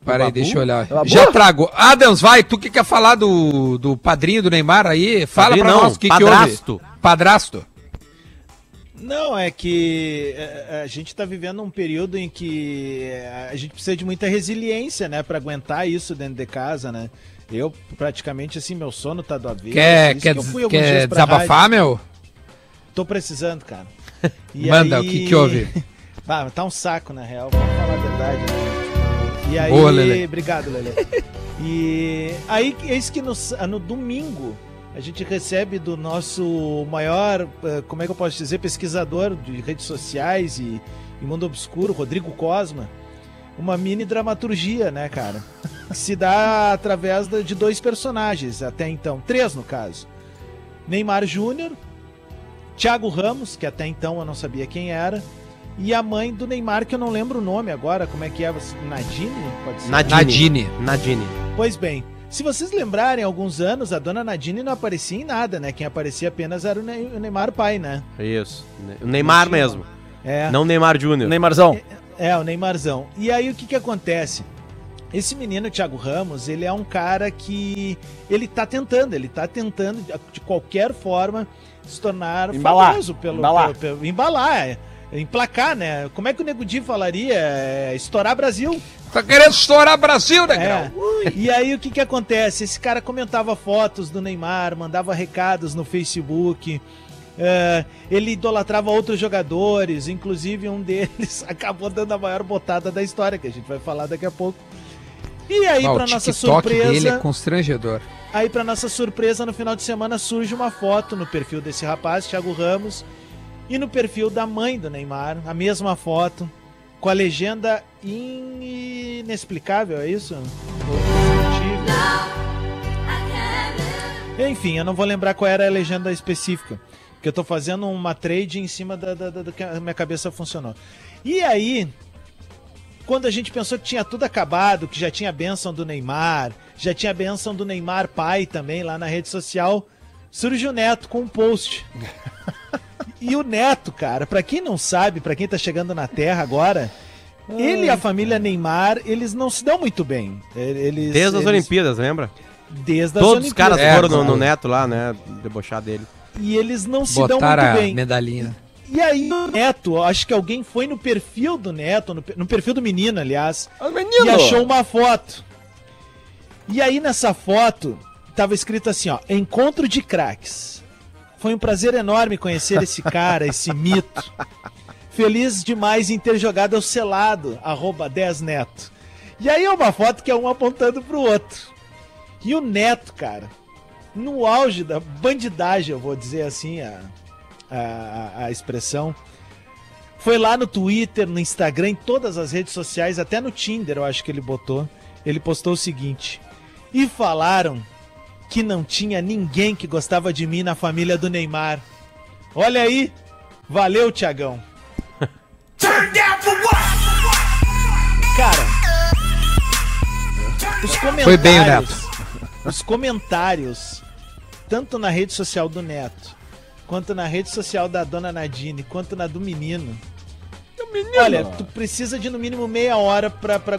Peraí, deixa eu olhar. Babu? Já trago. Adams, vai, tu que quer falar do, do padrinho do Neymar aí? Fala Padrinho pra não, nós o que, que padrasto. houve. Padrasto. Não, é que é, a gente tá vivendo um período em que é, a gente precisa de muita resiliência, né, Pra aguentar isso dentro de casa, né? Eu praticamente assim, meu sono tá do avesso. Quer, quer, que eu fui alguns quer desabafar, rádio. meu? Tô precisando, cara. Manda, o que que houve? Ah, tá um saco, na real, vamos falar a verdade, né? E aí, Boa, Lelê. obrigado, Lele. E aí, eis que no, no domingo a gente recebe do nosso maior, eh, como é que eu posso dizer, pesquisador de redes sociais e, e mundo obscuro, Rodrigo Cosma, uma mini dramaturgia, né, cara? Que se dá através de dois personagens, até então, três no caso. Neymar Júnior, Thiago Ramos, que até então eu não sabia quem era, e a mãe do Neymar, que eu não lembro o nome agora, como é que é? Nadine? Pode ser? Nadine. Nadine. Nadine. Pois bem, se vocês lembrarem, há alguns anos a dona Nadine não aparecia em nada, né? Quem aparecia apenas era o, Ne- o Neymar pai, né? Isso. O Neymar mesmo. É, Não o Neymar Júnior. Neymarzão. é o Neymarzão. E aí o que que acontece? esse menino, Thiago Ramos, ele é um cara que ele tá tentando, ele tá tentando de qualquer forma se tornar Embalar. famoso pelo Embalar. pelo- pelo- embalar, é, emplacar, né? Como é que o Nego Di falaria? É, estourar Brasil. Tá querendo estourar Brasil, né, É. E aí o que que acontece? Esse cara comentava fotos do Neymar, mandava recados no Facebook. é, ele idolatrava outros jogadores, inclusive um deles acabou dando a maior botada da história, que a gente vai falar daqui a pouco. E aí, Ah, pra nossa TikTok dele é surpresa, constrangedor. aí para nossa surpresa, no final de semana surge uma foto no perfil desse rapaz, Thiago Ramos, e no perfil da mãe do Neymar, a mesma foto, com a legenda in- inexplicável, é isso? Enfim, eu não vou lembrar qual era a legenda específica, porque eu tô fazendo uma trade em cima da, da, da- do que a minha cabeça funcionou. E aí, quando a gente pensou que tinha tudo acabado, que já tinha a benção do Neymar, já tinha a benção do Neymar pai também lá na rede social, surge o Neto com um post. E o Neto, cara, pra quem não sabe, pra quem tá chegando na Terra agora, ele e a família Neymar, eles não se dão muito bem. Eles, Desde as eles- Olimpíadas, lembra? Desde as Todos os caras Olimpíadas. É, foram no, no claro. Neto lá, né? Debochar dele. E eles não se dão Botaram muito a bem. medalhinha. E aí o Neto, acho que alguém foi no perfil do Neto, no, pe- no perfil do menino, aliás, menino! e achou uma foto. E aí nessa foto tava escrito assim, ó, encontro de craques. Foi um prazer enorme conhecer esse cara, esse mito. Feliz demais em ter jogado ao selado, arroba 10 Neto. E aí é uma foto que é um apontando pro outro. E o Neto, cara, no auge da bandidagem, eu vou dizer assim a, a, a expressão, foi lá no Twitter, no Instagram, em todas as redes sociais, até no Tinder eu acho que ele botou. Ele postou o seguinte: E falaram que não tinha ninguém que gostava de mim na família do Neymar. Olha aí, valeu, Tiagão. Cara, os comentários. Foi bem o Neto. Os comentários, tanto na rede social do Neto, quanto na rede social da dona Nadine, quanto na do menino. Olha, tu precisa de no mínimo meia hora pra, pra,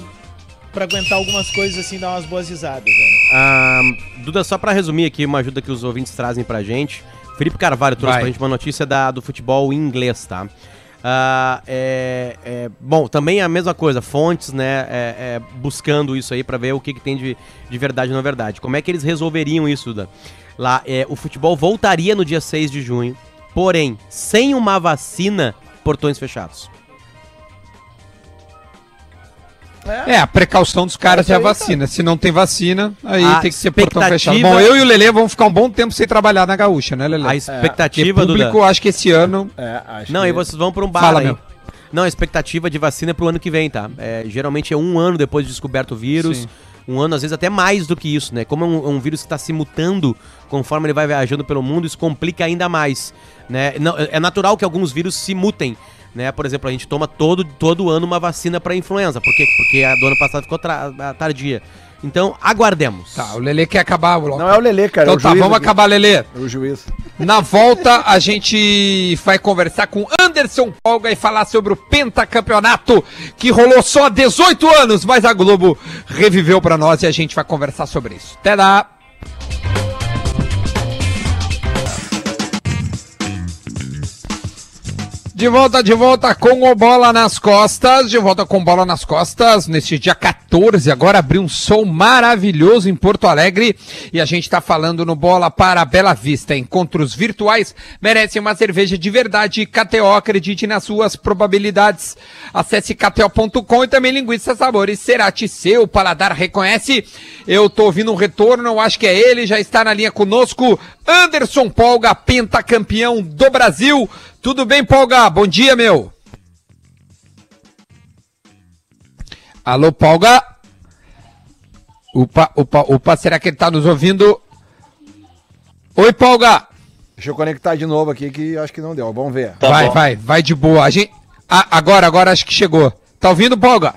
pra aguentar algumas coisas assim, dar umas boas risadas, velho. Ah, Duda, só pra resumir aqui uma ajuda que os ouvintes trazem pra gente. Felipe Carvalho trouxe Vai. pra gente uma notícia da, do futebol em inglês, tá? Ah, é, é, bom, também a mesma coisa, fontes, né, é, é, buscando isso aí pra ver o que, que tem de, de verdade ou não verdade. Como é que eles resolveriam isso, Duda? Lá, é, o futebol voltaria no dia 6 de junho, porém, sem uma vacina, portões fechados. É, a precaução dos caras É é a aí, vacina. Se não tem vacina, aí A tem que ser portão fechado. expectativa- Bom, eu e o Lelê vamos ficar um bom tempo sem trabalhar na gaúcha, né, Lelê? A Porque expectativa, público, Duda... acho que esse ano... É, acho Não, que- e vocês vão pra um bar Fala, aí. meu. Não, a expectativa de vacina é pro ano que vem, tá? É, geralmente é um ano depois de descoberto o vírus. Sim. Um ano, às vezes, até mais do que isso, né? Como é um, é um vírus que está se mutando conforme ele vai viajando pelo mundo, isso complica ainda mais, né? Não, é é natural que alguns vírus se mutem, né? Por exemplo, a gente toma todo, todo ano uma vacina para influenza. Por quê? Porque a do ano passado ficou tardia. Então, aguardemos. Tá, o Lelê quer acabar o bloco. Não é o Lelê, cara. Então é o tá, juiz vamos aqui. acabar, Lelê. O juiz. Na volta, a gente vai conversar com Anderson Polga e falar sobre o pentacampeonato que rolou só há 18 anos, mas a Globo reviveu pra nós e a gente vai conversar sobre isso. Até lá! De volta, de volta com o Bola nas Costas, de volta com Bola nas Costas, neste dia 14, agora abriu um sol maravilhoso em Porto Alegre e a gente tá falando no Bola para Bela Vista. Encontros virtuais merecem uma cerveja de verdade. KTO, acredite nas suas probabilidades. Acesse kto.com e também Linguiça Sabores. Cerati, seu paladar reconhece. Eu tô ouvindo um retorno, eu acho que é ele, já está na linha conosco. Anderson Polga, pentacampeão do Brasil. Tudo bem, Polga? Bom dia, meu. Alô, Polga? Opa, opa, opa, será que ele tá nos ouvindo? Oi, Polga. Deixa eu conectar de novo aqui que acho que não deu. Vamos ver. Tá vai, bom. vai, vai de boa. A gente... Ah, agora, agora acho que chegou. Tá ouvindo, Polga?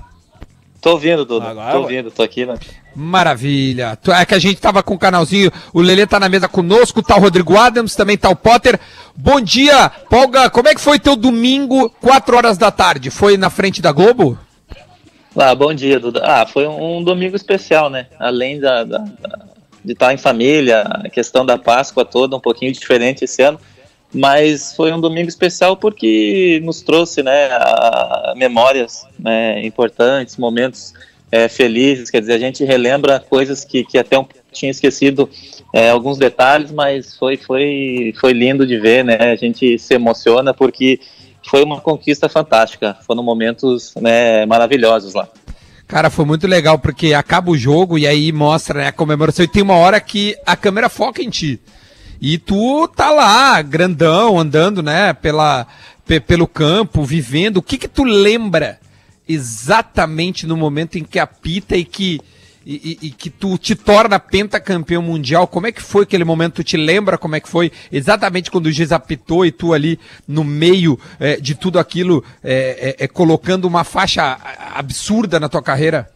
Tô ouvindo, Duda. Agora tô vai. ouvindo, tô aqui, né? Maravilha. É que a gente tava com o canalzinho, o Lelê tá na mesa conosco, tá o Rodrigo Adams, também tá o Potter. Bom dia, Polga, como é que foi teu domingo, 4 horas da tarde? Foi na frente da Globo? Ah, bom dia, Duda. Ah, foi um domingo especial, né? Além da, da- da- de estar em família, a questão da Páscoa toda um pouquinho diferente esse ano, mas foi um domingo especial porque nos trouxe, né, a- memórias né, importantes, momentos é, felizes, quer dizer, a gente relembra coisas que, que até um tinha esquecido é, alguns detalhes, mas foi, foi, foi lindo de ver, né? A gente se emociona porque foi uma conquista fantástica. Foram momentos né, maravilhosos lá. Cara, foi muito legal, porque acaba o jogo e aí mostra né, a comemoração e tem uma hora que a câmera foca em ti. E tu tá lá, grandão, andando, né, pela, pe- pelo campo, vivendo. O que que tu lembra exatamente no momento em que apita e que, e, e- e que tu te torna pentacampeão mundial? Como é que foi aquele momento? Tu te lembra como é que foi? Exatamente quando o juiz apitou e tu ali no meio eh, de tudo aquilo, eh, eh, eh, colocando uma faixa absurda na tua carreira?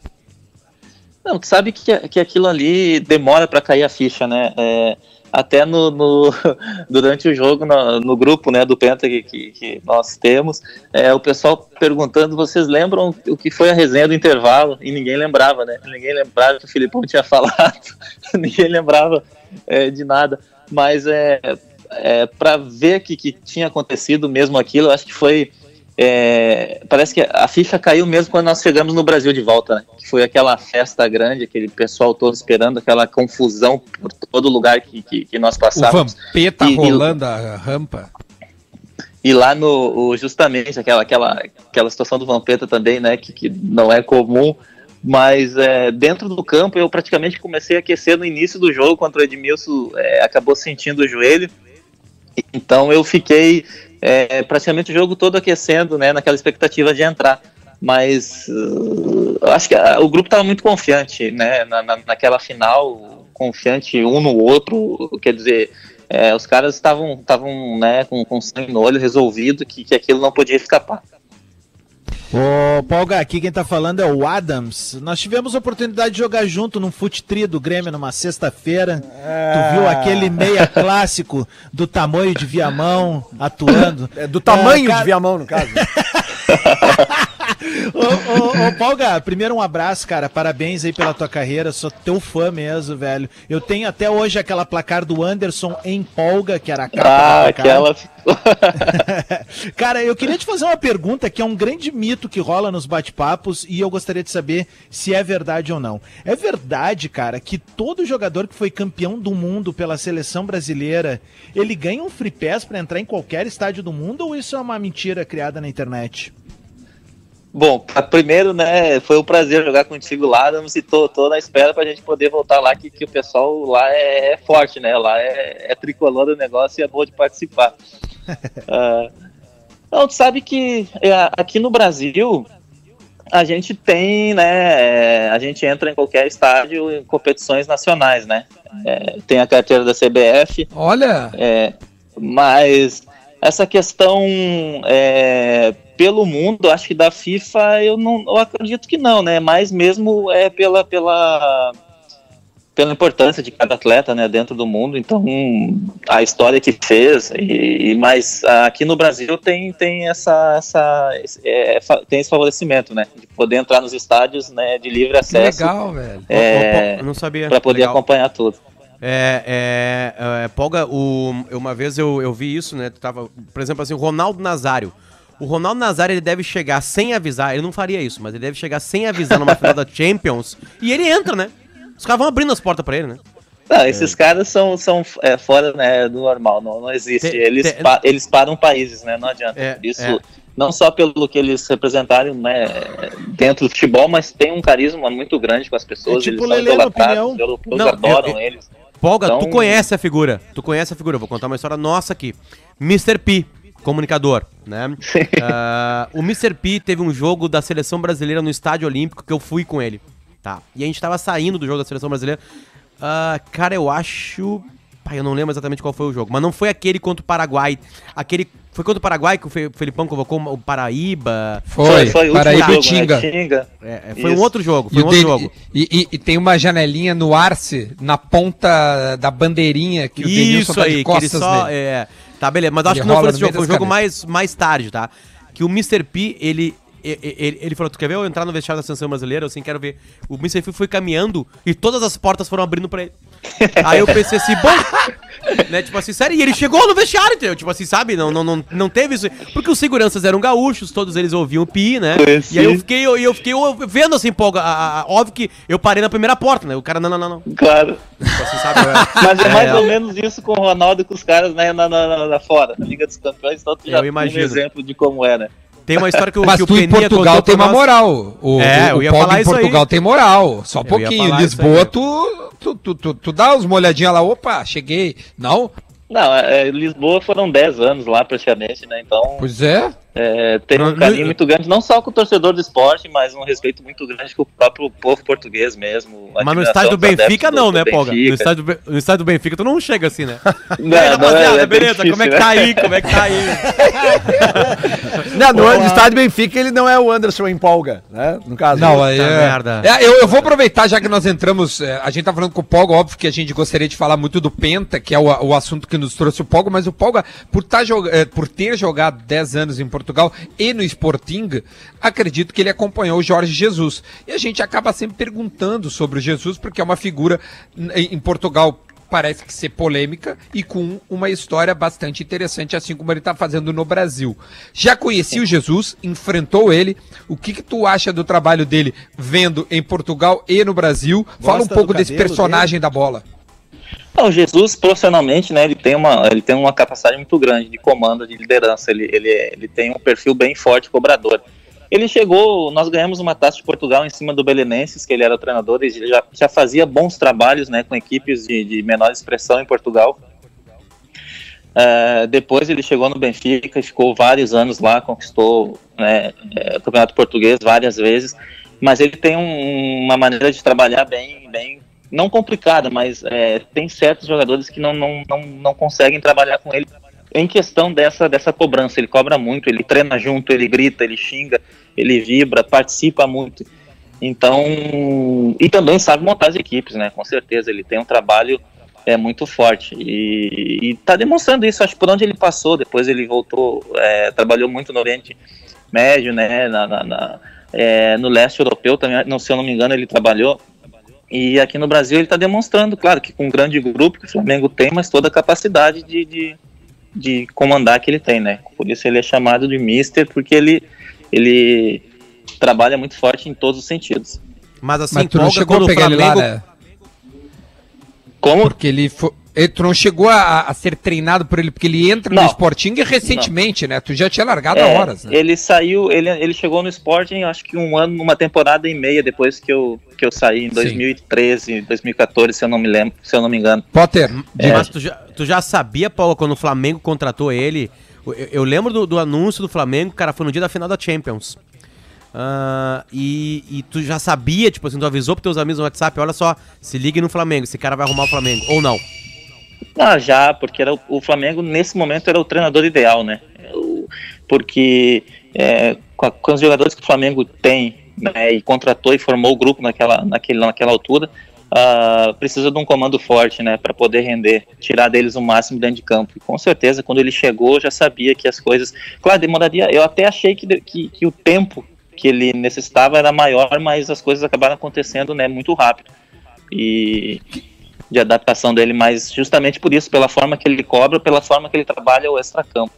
Não, tu sabe que, que aquilo ali demora para cair a ficha, né? É, até no, no- durante o jogo, no, no grupo né, do Penta que, que, que nós temos, é, o pessoal perguntando, vocês lembram o que foi a resenha do intervalo? E ninguém lembrava, né? Ninguém lembrava que o Filipão tinha falado, ninguém lembrava é, de nada. Mas é, é, para ver que, que tinha acontecido mesmo aquilo, eu acho que foi é, parece que a ficha caiu mesmo quando nós chegamos no Brasil de volta, né? Que foi aquela festa grande, aquele pessoal todo esperando, aquela confusão por todo lugar que, que, que nós O passávamos. Vampeta E- e- rolando a rampa. E lá no o- justamente aquela, aquela, aquela situação do Vampeta também, né? Que, que não é comum. Mas é, dentro do campo eu praticamente comecei a aquecer no início do jogo contra o Edmilson, é, acabou sentindo o joelho. Então eu fiquei é, praticamente o jogo todo aquecendo, né, naquela expectativa de entrar. Mas uh, acho que ah, o grupo estava muito confiante, né, na, na- naquela final, confiante um no outro. Quer dizer, é, os caras estavam estavam né, com, com sangue no olho, resolvido que, que aquilo não podia escapar. Ô, Polga, aqui quem tá falando é o Adams. Nós tivemos a oportunidade de jogar junto num fute tri do Grêmio numa sexta-feira. Tu viu aquele meia clássico do tamanho de Viamão atuando? É do tamanho É, cara- de Viamão, no caso. Ô, ô, ô, Polga, primeiro um abraço, cara. Parabéns aí pela tua carreira. Sou teu fã mesmo, velho. Eu tenho até hoje aquela placar do Anderson em Polga, que era a capa Ah, aquela. Cara, eu queria te fazer uma pergunta que é um grande mito que rola nos bate-papos e eu gostaria de saber se é verdade ou não. É verdade, cara, que todo jogador que foi campeão do mundo pela seleção brasileira, ele ganha um free pass pra entrar em qualquer estádio do mundo ou isso é uma mentira criada na internet? Bom, primeiro, né, foi um prazer jogar contigo lá, Adams, e tô, tô na espera pra gente poder voltar lá, que, que o pessoal lá é, é forte, né, lá é, é tricolor do negócio e é bom de participar. Não, tu sabe que é, aqui no Brasil, a gente tem, né, é, a gente entra em qualquer estádio em competições nacionais, né, É, tem a carteira da CBF, Olha, é, mas essa questão é, pelo mundo, acho que da FIFA eu não eu acredito que não, né? Mas mesmo é pela pela pela importância de cada atleta, né, dentro do mundo. Então a história que fez e, e mas aqui no Brasil tem tem essa essa esse- é, tem esse favorecimento, né, de poder entrar nos estádios, né, de livre que acesso legal, velho. É, Eu não sabia. para poder Legal. acompanhar tudo. É, é, é, Polga, o, uma vez eu, eu vi isso, né? Tu tava, por exemplo, assim, o Ronaldo Nazário. O Ronaldo Nazário, ele deve chegar sem avisar, ele não faria isso, mas ele deve chegar sem avisar numa final da Champions e ele entra, né? Os caras vão abrindo as portas pra ele, né? Não, esses caras são, são é, fora né, do normal, não, não existe. Te- eles, te- pa- eles param países, né? Não adianta. É, Isso é. não só pelo que eles representaram né, dentro do futebol, mas tem um carisma muito grande com as pessoas. É tipo eles são Lelê, na idolatrados, opinião. os europeus Não, adoram eu- eu- eles. Polga, tu Então- conhece a figura. Tu conhece a figura. Eu vou contar uma história nossa aqui. Mr. P, comunicador, né? Ah, o Mr. P teve um jogo da seleção brasileira no Estádio Olímpico que eu fui com ele. Tá. E a gente tava saindo do jogo da seleção brasileira. Ah, cara, eu acho. Pai, eu não lembro exatamente qual foi o jogo. Mas não foi aquele contra o Paraguai. Aquele. Foi contra o Paraguai que o Fe- o Felipão convocou o Paraíba. Foi, o último Paraíba e Tinga. Né? Tinga. É, é, foi um Isso. outro jogo. E, Foi o um outro Den- jogo. e- e- e tem uma janelinha no Arce, na ponta da bandeirinha que o Denilson Isso tá aí, de que ele costas só. nele. É, tá, beleza. Mas eu acho Ele que não foi esse jogo, foi um jogo mais, mais tarde, tá? Que o Mr. P, ele, e- e- ele, ele falou: Tu quer ver eu entrar no vestiário da seleção brasileira? Eu assim, quero ver. O Mr. F foi caminhando e todas as portas foram abrindo pra ele. Aí eu pensei assim, bom. Né, tipo assim, sério, e ele chegou no vestiário, entendeu? Tipo assim, sabe? Não, não, não, não teve isso. Porque os seguranças eram gaúchos, todos eles ouviam o pi, né? Conheci. E aí eu fiquei, eu, eu fiquei vendo assim, pô, a- a- a- óbvio que eu parei na primeira porta, né? O cara, não, não, não, não. Claro. Tipo assim, sabe? Mas é mais É, ou menos isso com o Ronaldo e com os caras né, na, na, na- na fora, na Liga dos Campeões, então tu Eu já um imagino. exemplo de como é, né? Tem uma história que o, Mas que o tu em Peninha Portugal tem uma nós. moral. O, É, o, eu ia o falar em isso aí. Portugal tem moral. Só um Eu pouquinho. Lisboa, tu, tu, tu, tu, tu dá umas molhadinhas lá. Opa, cheguei. Não? Não, é, Lisboa foram 10 anos lá praticamente, né? Então Pois é. É, tem um carinho muito grande, não só com o torcedor do esporte, mas um respeito muito grande com o próprio povo português mesmo. Mas no estádio do Benfica do- não, do né, Poga? No estádio, do no estádio do Benfica tu não chega assim, né? Não, aí, não, rapaziada, é- é beleza? como é que difícil, tá né? aí? Como é que tá aí? Não, no, no estádio Benfica ele não é o Anderson empolga, né? No caso. Não, aí é. merda. É, eu, eu vou aproveitar, já que nós entramos. é, a gente tá falando com o Pogo, óbvio que a gente gostaria de falar muito do Penta, que é o, o assunto que nos trouxe o Pogo, mas o Pogo, por, tá, é, por ter jogado 10 anos em Portugal e no Sporting, acredito que ele acompanhou o Jorge Jesus. E a gente acaba sempre perguntando sobre o Jesus, porque é uma figura em Portugal. Parece que ser polêmica e com uma história bastante interessante, assim como ele está fazendo no Brasil. Já conheci o Jesus, enfrentou ele. O que, que tu acha do trabalho dele vendo em Portugal e no Brasil? Fala um Gosta pouco desse personagem da bola. O Jesus, profissionalmente, né, ele tem uma, ele tem uma capacidade muito grande de comando, de liderança, ele, ele, é- ele tem um perfil bem forte, cobrador. Ele chegou, nós ganhamos uma taça de Portugal em cima do Belenenses, que ele era o treinador, ele já, já fazia bons trabalhos, né, com equipes de, de menor expressão em Portugal. É, depois ele chegou no Benfica e ficou vários anos lá, conquistou né, é, o Campeonato Português várias vezes, mas ele tem um- uma maneira de trabalhar bem, bem não complicada, mas é, tem certos jogadores que não, não, não, não conseguem trabalhar com ele em questão dessa, dessa cobrança. Ele cobra muito, ele treina junto, ele grita, ele xinga, ele vibra, participa muito. Então, e também sabe montar as equipes, né? Com certeza, ele tem um trabalho é muito forte e, e tá demonstrando isso. Acho por onde ele passou, depois ele voltou, é, trabalhou muito no Oriente Médio, né? Na, na- na- é, no leste europeu também, não, se eu não me engano, ele trabalhou. E aqui no Brasil ele está demonstrando, claro, que com um grande grupo que o Flamengo tem, mas toda a capacidade de, de, de comandar que ele tem, né? Por isso ele é chamado de Mister, porque ele, ele trabalha muito forte em todos os sentidos. Mas assim, Mas tu não chegou quando a o pegar ele lá, Flamengo... né? Como? Porque ele foi. E Tu não chegou a, a ser treinado por ele, porque ele entra no Não. Sporting recentemente, né? Tu já tinha largado É, há horas, né? Ele saiu, ele, ele chegou no Sporting, acho que um ano, uma temporada e meia depois que eu, que eu saí, em Sim. 2013, 2014, se eu não me lembro, se eu não me engano. Potter, É. Mas tu já, tu já sabia, Paulo, quando o Flamengo contratou ele? Eu, eu lembro do, do anúncio do Flamengo, cara, foi no dia da final da Champions. Ah, e, e tu já sabia, tipo assim, tu avisou pros teus amigos no WhatsApp, olha só, se ligue no Flamengo, esse cara vai arrumar o Flamengo. Ou não? Ah, já, porque era o, o Flamengo nesse momento era o treinador ideal, né? O- porque é, com, com os jogadores que o Flamengo tem né, e contratou e formou o grupo naquela, naquele, naquela altura, ah, precisa de um comando forte, né, para poder render, tirar deles o máximo dentro de campo. E com certeza, quando ele chegou, já sabia que as coisas, claro, demoraria. Eu até achei que, que, que o tempo que ele necessitava era maior, mas as coisas acabaram acontecendo, né, muito rápido. E de adaptação dele, mas justamente por isso, pela forma que ele cobra, pela forma que ele trabalha o extracampo.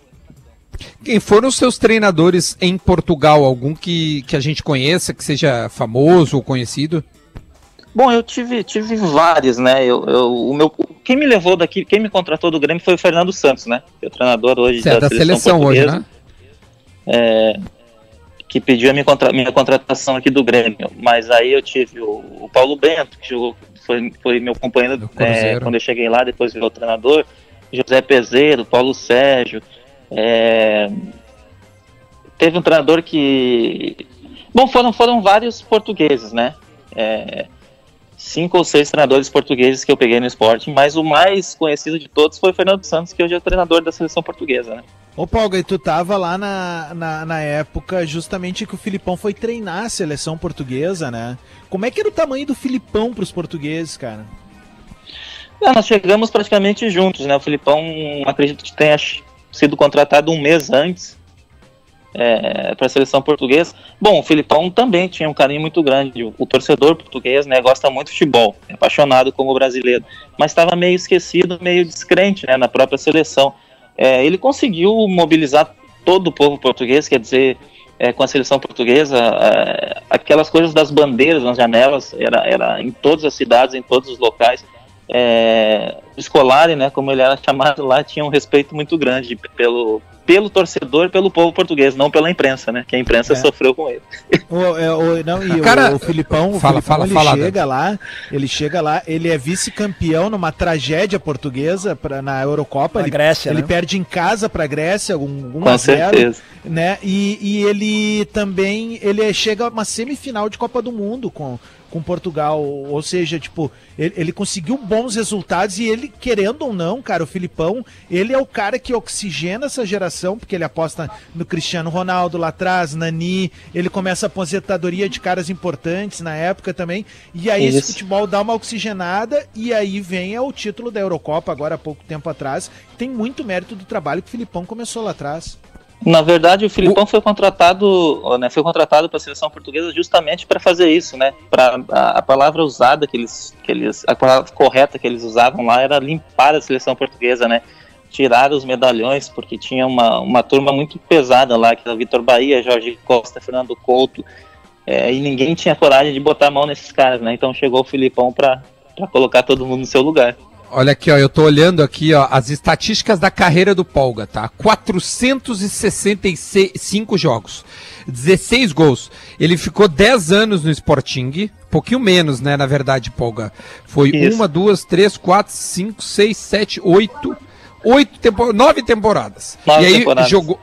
quem foram os seus treinadores em Portugal? Algum que, que a gente conheça, que seja famoso ou conhecido? Bom, eu tive, tive vários, né? Eu, eu- o meu, quem me levou daqui, quem me contratou do Grêmio foi o Fernando Santos, né? Que é o treinador hoje Certo, da seleção hoje, portuguesa, né? Que pediu a minha, contra, minha contratação aqui do Grêmio. Mas aí eu tive o, o Paulo Bento, que jogou, foi, foi meu companheiro é, quando eu cheguei lá, depois virou treinador. José Peseiro, Paulo Sérgio. é, teve um treinador que. Bom, foram, foram vários portugueses, né? É, cinco ou seis treinadores portugueses que eu peguei no esporte, mas o mais conhecido de todos foi o Fernando Santos, que hoje é o treinador da seleção portuguesa, né? Ô, Paulo, e tu tava lá na, na, na época justamente que o Filipão foi treinar a seleção portuguesa, né? Como é que era o tamanho do Filipão pros portugueses, cara? É, nós chegamos praticamente juntos, né? O Filipão, acredito que tenha sido contratado um mês antes. para a seleção portuguesa. Bom, o Filipão também tinha um carinho muito grande. O, o torcedor português né, gosta muito de futebol, é apaixonado como brasileiro, mas estava meio esquecido, meio descrente né, na própria seleção. É, ele conseguiu mobilizar todo o povo português, quer dizer, é, com a seleção portuguesa, é, aquelas coisas das bandeiras nas janelas, era, era em todas as cidades, em todos os locais. É, escolar, né, como ele era chamado lá, tinha um respeito muito grande pelo, pelo torcedor, pelo povo português, não pela imprensa, né? Que a imprensa É. sofreu com ele. O, é, o- não, e o- Cara, o, Filipão, o fala, Filipão, fala, ele fala, chega lá, ele chega lá, ele é vice-campeão numa tragédia portuguesa pra, na Eurocopa. Na ele, Grécia, ele né? perde em casa pra Grécia, um, um Com a zero, certeza. né? E, e ele também ele chega a uma semifinal de Copa do Mundo com, com Portugal, ou seja, tipo, ele, ele conseguiu bons resultados e ele, querendo ou não, cara, o Filipão, ele é o cara que oxigena essa geração, porque ele aposta no Cristiano Ronaldo lá atrás, Nani, ele começa a aposentadoria de caras importantes na época também, e aí esse Isso. futebol dá uma oxigenada e aí vem é o título da Eurocopa agora há pouco tempo atrás, tem muito mérito do trabalho que o Filipão começou lá atrás. Na verdade, o Filipão foi contratado, né, foi contratado para a seleção portuguesa justamente para fazer isso, né? Para a, a palavra usada que eles, que eles, a palavra correta que eles usavam lá era limpar a seleção portuguesa, né? Tirar os medalhões, porque tinha uma, uma turma muito pesada lá, que era o Vitor Bahia, Jorge Costa, Fernando Couto, é, e ninguém tinha coragem de botar a mão nesses caras, né? Então chegou o Filipão para colocar todo mundo no seu lugar. Olha aqui, ó, eu tô olhando aqui, ó, as estatísticas da carreira do Polga, tá? 465 jogos, 16 gols. Ele ficou 10 anos no Sporting, pouquinho menos, né, na verdade, Polga. Foi Isso. uma, duas, três, quatro, cinco, seis, sete, oito, oito tempo, nove temporadas. Nove e aí temporadas. jogou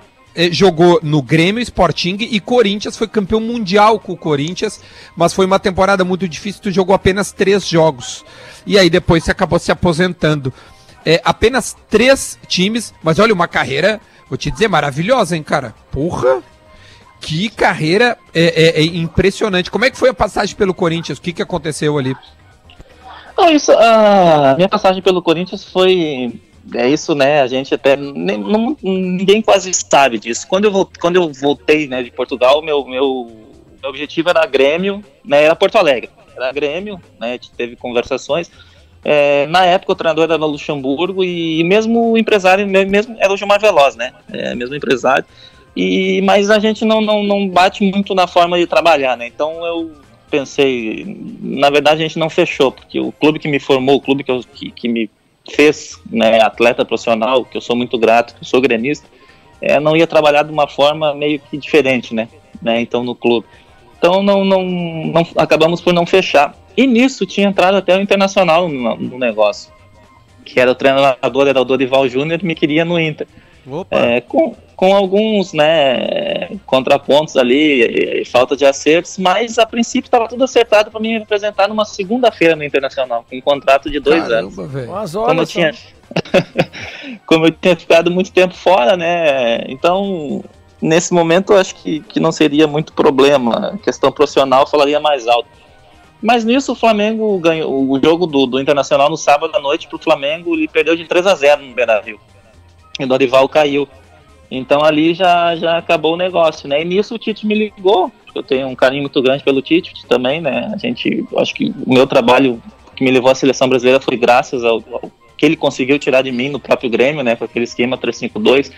jogou no Grêmio, Sporting e Corinthians, foi campeão mundial com o Corinthians, mas foi uma temporada muito difícil, tu jogou apenas três jogos. E aí depois você acabou se aposentando. É, apenas três times, mas olha, uma carreira, vou te dizer, maravilhosa, hein, cara? Porra! Que carreira é, é- é impressionante. Como é que foi a passagem pelo Corinthians? O que, que aconteceu ali? Não, isso, a minha passagem pelo Corinthians foi. É isso, né? A gente até. nem- não- ninguém quase sabe disso. Quando eu, vol- quando eu voltei né, de Portugal, meu, meu, meu objetivo era Grêmio, né? Era Porto Alegre. Era Grêmio, né? A gente teve conversações. É, na época o treinador era no Luxemburgo e mesmo o empresário me- mesmo era o Gilmar Veloz, né? É, mesmo empresário. E, mas a gente não, não, não bate muito na forma de trabalhar, né? Então eu pensei, na verdade a gente não fechou, porque o clube que me formou, o clube que, eu, que, que me fez né, atleta profissional, que eu sou muito grato, que eu sou gremista, é, não ia trabalhar de uma forma meio que diferente, né? né então no clube. Então não, não, não acabamos por não fechar. E nisso tinha entrado até o Internacional no, no negócio, que era o treinador, era o Dorival Júnior, me queria no Inter. É, com, com alguns né, contrapontos ali, e- e falta de acertos, mas a princípio estava tudo acertado para me representar numa segunda-feira no Internacional, com um contrato de dois anos. Caramba, velho. Mas Como eu tinha, como eu tinha ficado muito tempo fora, né? Então, nesse momento, eu acho que, que não seria muito problema. A questão profissional falaria mais alto. Mas nisso o Flamengo ganhou o jogo do, do Internacional no sábado à noite pro Flamengo, ele perdeu de 3 a 0 no Beira-Rio. E o Dorival caiu. Então ali já, já acabou o negócio, né? E nisso o Tite me ligou. Eu tenho um carinho muito grande pelo Tite também, né? A gente, acho que o meu trabalho que me levou à seleção brasileira foi graças ao, ao que ele conseguiu tirar de mim no próprio Grêmio, né? Com aquele esquema 352.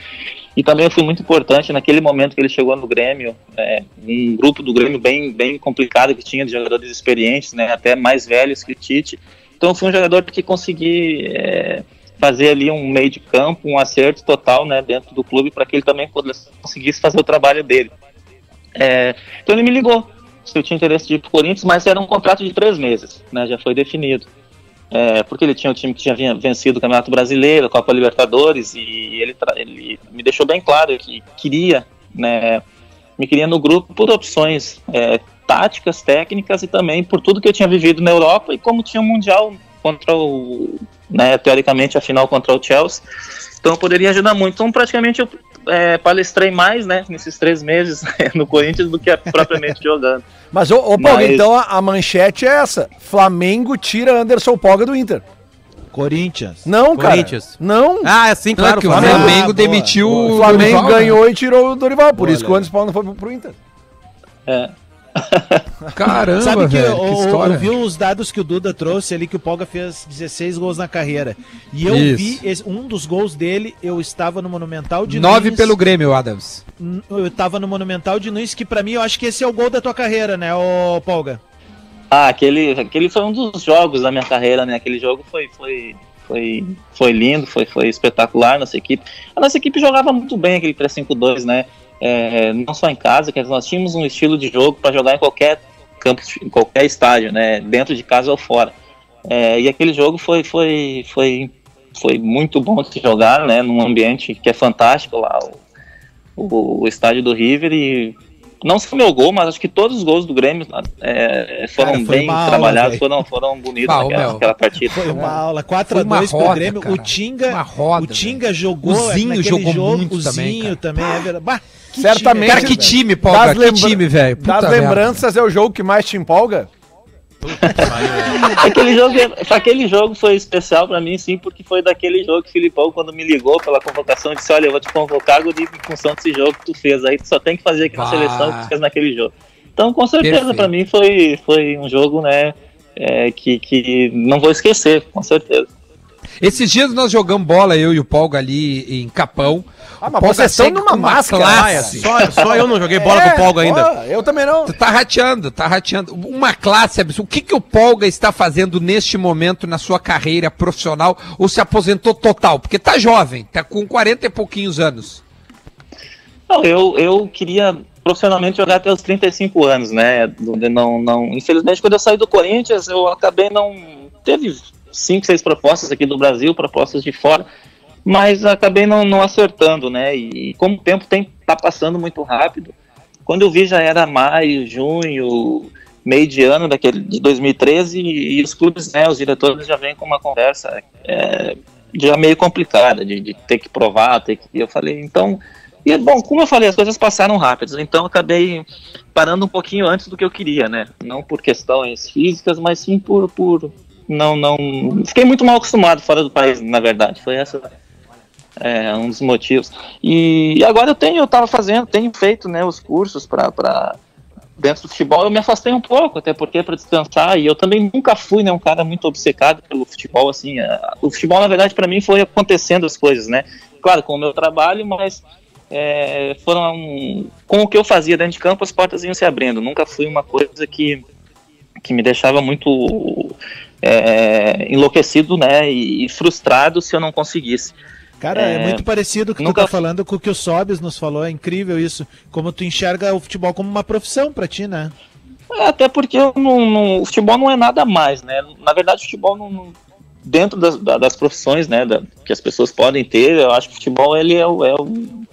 E também fui muito importante naquele momento que ele chegou no Grêmio, é, um grupo do Grêmio bem, bem complicado que tinha de jogadores experientes, né? Até mais velhos que o Tite. Então fui um jogador que consegui é, fazer ali um meio de campo, um acerto total, né? Dentro do clube para que ele também conseguisse fazer o trabalho dele. É, então ele me ligou se eu tinha interesse de ir pro Corinthians, mas era um contrato de três meses, né? Já foi definido. É, porque ele tinha um time que tinha vinha- vencido o Campeonato Brasileiro, a Copa Libertadores, e ele, ele me deixou bem claro que queria, né? Me queria no grupo por opções é, táticas, técnicas e também por tudo que eu tinha vivido na Europa e como tinha um Mundial contra o, né, teoricamente a final contra o Chelsea, então eu poderia ajudar muito. Então praticamente eu é, palestrei mais, né, nesses três meses no Corinthians do que propriamente jogando. Mas, ô, ô Paulo, Mas- então a, a manchete é essa: Flamengo tira Anderson Polga do Inter. Corinthians. Não, cara. Corinthians. Não. Ah, sim, Não, é claro. que o Flamengo. Flamengo boa. demitiu o o Flamengo Dorival, né? ganhou e tirou o Dorival. Por isso que o. Anderson Paulo não foi pro- pro Inter. É. Caramba, Sabe que velho, eu, que história. eu vi os dados que o Duda trouxe ali, que o Polga fez 16 gols na carreira. E eu Isso. vi esse- um dos gols dele, eu estava no Monumental de Nove Nunes. pelo Grêmio, Adams. Eu estava no Monumental de Nunes, que pra mim eu acho que esse é o gol da tua carreira, né, ô Polga? Ah, aquele, aquele foi um dos jogos da minha carreira, né? Aquele jogo foi, foi, foi, foi lindo, foi, foi espetacular nossa equipe. A nossa equipe jogava muito bem aquele 3-5-2, né? É, não só em casa, dizer, nós tínhamos um estilo de jogo para jogar em qualquer campo, em qualquer estádio, né? Dentro de casa ou fora. É, e aquele jogo foi, foi, foi, foi muito bom de se jogar, né? Num ambiente que é fantástico lá, o, o, o estádio do River e não só meu gol, mas acho que todos os gols do Grêmio é, foram Cara, bem aula, trabalhados, foram, foram bonitos Bah, naquela, naquela partida. Foi uma aula, Foi uma 4x2 pro roda, Grêmio. cara. O Tinga, roda, o Tinga jogou O Zinho jogou jogo, muito o também, Zinho cara. também, é verdade. Que Certamente. time, Cara, que time, Polga, Das que lembra- time, velho. Das merda. lembranças é o jogo que mais te empolga? aquele, jogo, aquele jogo foi especial pra mim, sim, porque foi daquele jogo que o Filipão, quando me ligou pela convocação, disse: Olha, eu vou te convocar, Guri, em função desse jogo que tu fez. Aí tu só tem que fazer aqui na Bah. seleção que tu fez naquele jogo. Então, com certeza, Perfeito. pra mim foi, foi um jogo, né? é, que, que não vou esquecer, com certeza. Esses dias nós jogamos bola, eu e o Polga ali em Capão. Ah, mas vocês estão numa máscara. classe. Ah, é, só, só eu não joguei bola É, com o Polga ainda. eu também não. Tu tá rateando, tá rateando. Uma classe absurda. O que, que o Polga está fazendo neste momento na sua carreira profissional ou se aposentou total? Porque tá jovem, tá com 40 e pouquinhos anos. Não, eu, eu queria profissionalmente jogar até os 35 anos, né? Não, não, infelizmente, quando eu saí do Corinthians, eu acabei não. Teve cinco, seis propostas aqui do Brasil, propostas de fora, mas acabei não, não acertando, né? E como o tempo tem, tá passando muito rápido, quando eu vi já era maio, junho, meio de ano daquele, de 2013, e, os clubes, né, os diretores já vêm com uma conversa é, já meio complicada, de, de ter que provar, ter que. Eu falei, então. E bom, como eu falei, as coisas passaram rápidas, então acabei parando um pouquinho antes do que eu queria, né? Não por questões físicas, mas sim por. por não, não. Fiquei muito mal acostumado fora do país, na verdade. Foi essa é, um dos motivos. E agora eu tenho, eu tava fazendo, tenho feito né, os cursos para dentro do futebol. Eu me afastei um pouco, até porque para descansar. E eu também nunca fui né, um cara muito obcecado pelo futebol. Assim, é, o futebol, na verdade, para mim foi acontecendo as coisas, né? Claro, com o meu trabalho, mas é, foram um, com o que eu fazia dentro de campo, as portas iam se abrindo. Nunca fui uma coisa que, que me deixava muito é, enlouquecido né, e, e frustrado se eu não conseguisse. Cara, é, É, muito parecido o que nunca- tu tá falando com o que o Sobes nos falou. É incrível isso. Como tu enxerga o futebol como uma profissão pra ti, né? É, até porque não, não- o futebol não é nada mais, né? Na verdade, o futebol não, não- dentro das, da- das profissões, né, da- que as pessoas podem ter, eu acho que o futebol ele é o, é o,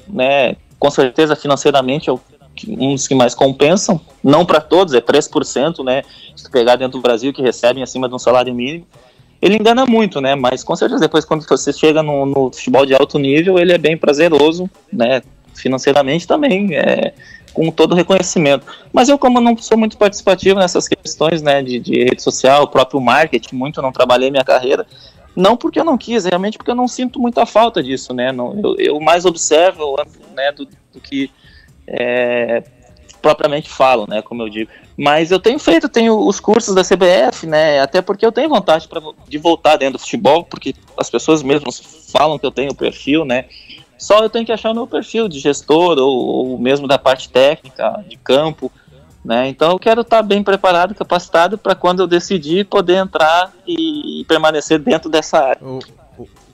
né, com certeza financeiramente é o um dos que mais compensam, não para todos, é 3%, né? Se tu pegar dentro do Brasil que recebem acima de um salário mínimo, ele engana muito, né? Mas com certeza depois quando você chega no, no futebol de alto nível, ele é bem prazeroso, né? Financeiramente também, é, com todo o reconhecimento. Mas eu, como não sou muito participativo nessas questões, né, de, de rede social, próprio marketing, muito não trabalhei minha carreira, não porque eu não quis, realmente porque eu não sinto muita falta disso, né? Não, eu, eu mais observo, né, do, do que é, propriamente falo, né, como eu digo. Mas eu tenho feito, tenho os cursos da CBF, né, até porque eu tenho vontade pra, de voltar dentro do futebol, porque as pessoas mesmo falam que eu tenho perfil, né, só eu tenho que achar o meu perfil de gestor ou, ou mesmo da parte técnica, de campo, né, então eu quero estar bem preparado, capacitado para quando eu decidir poder entrar e, e permanecer dentro dessa área.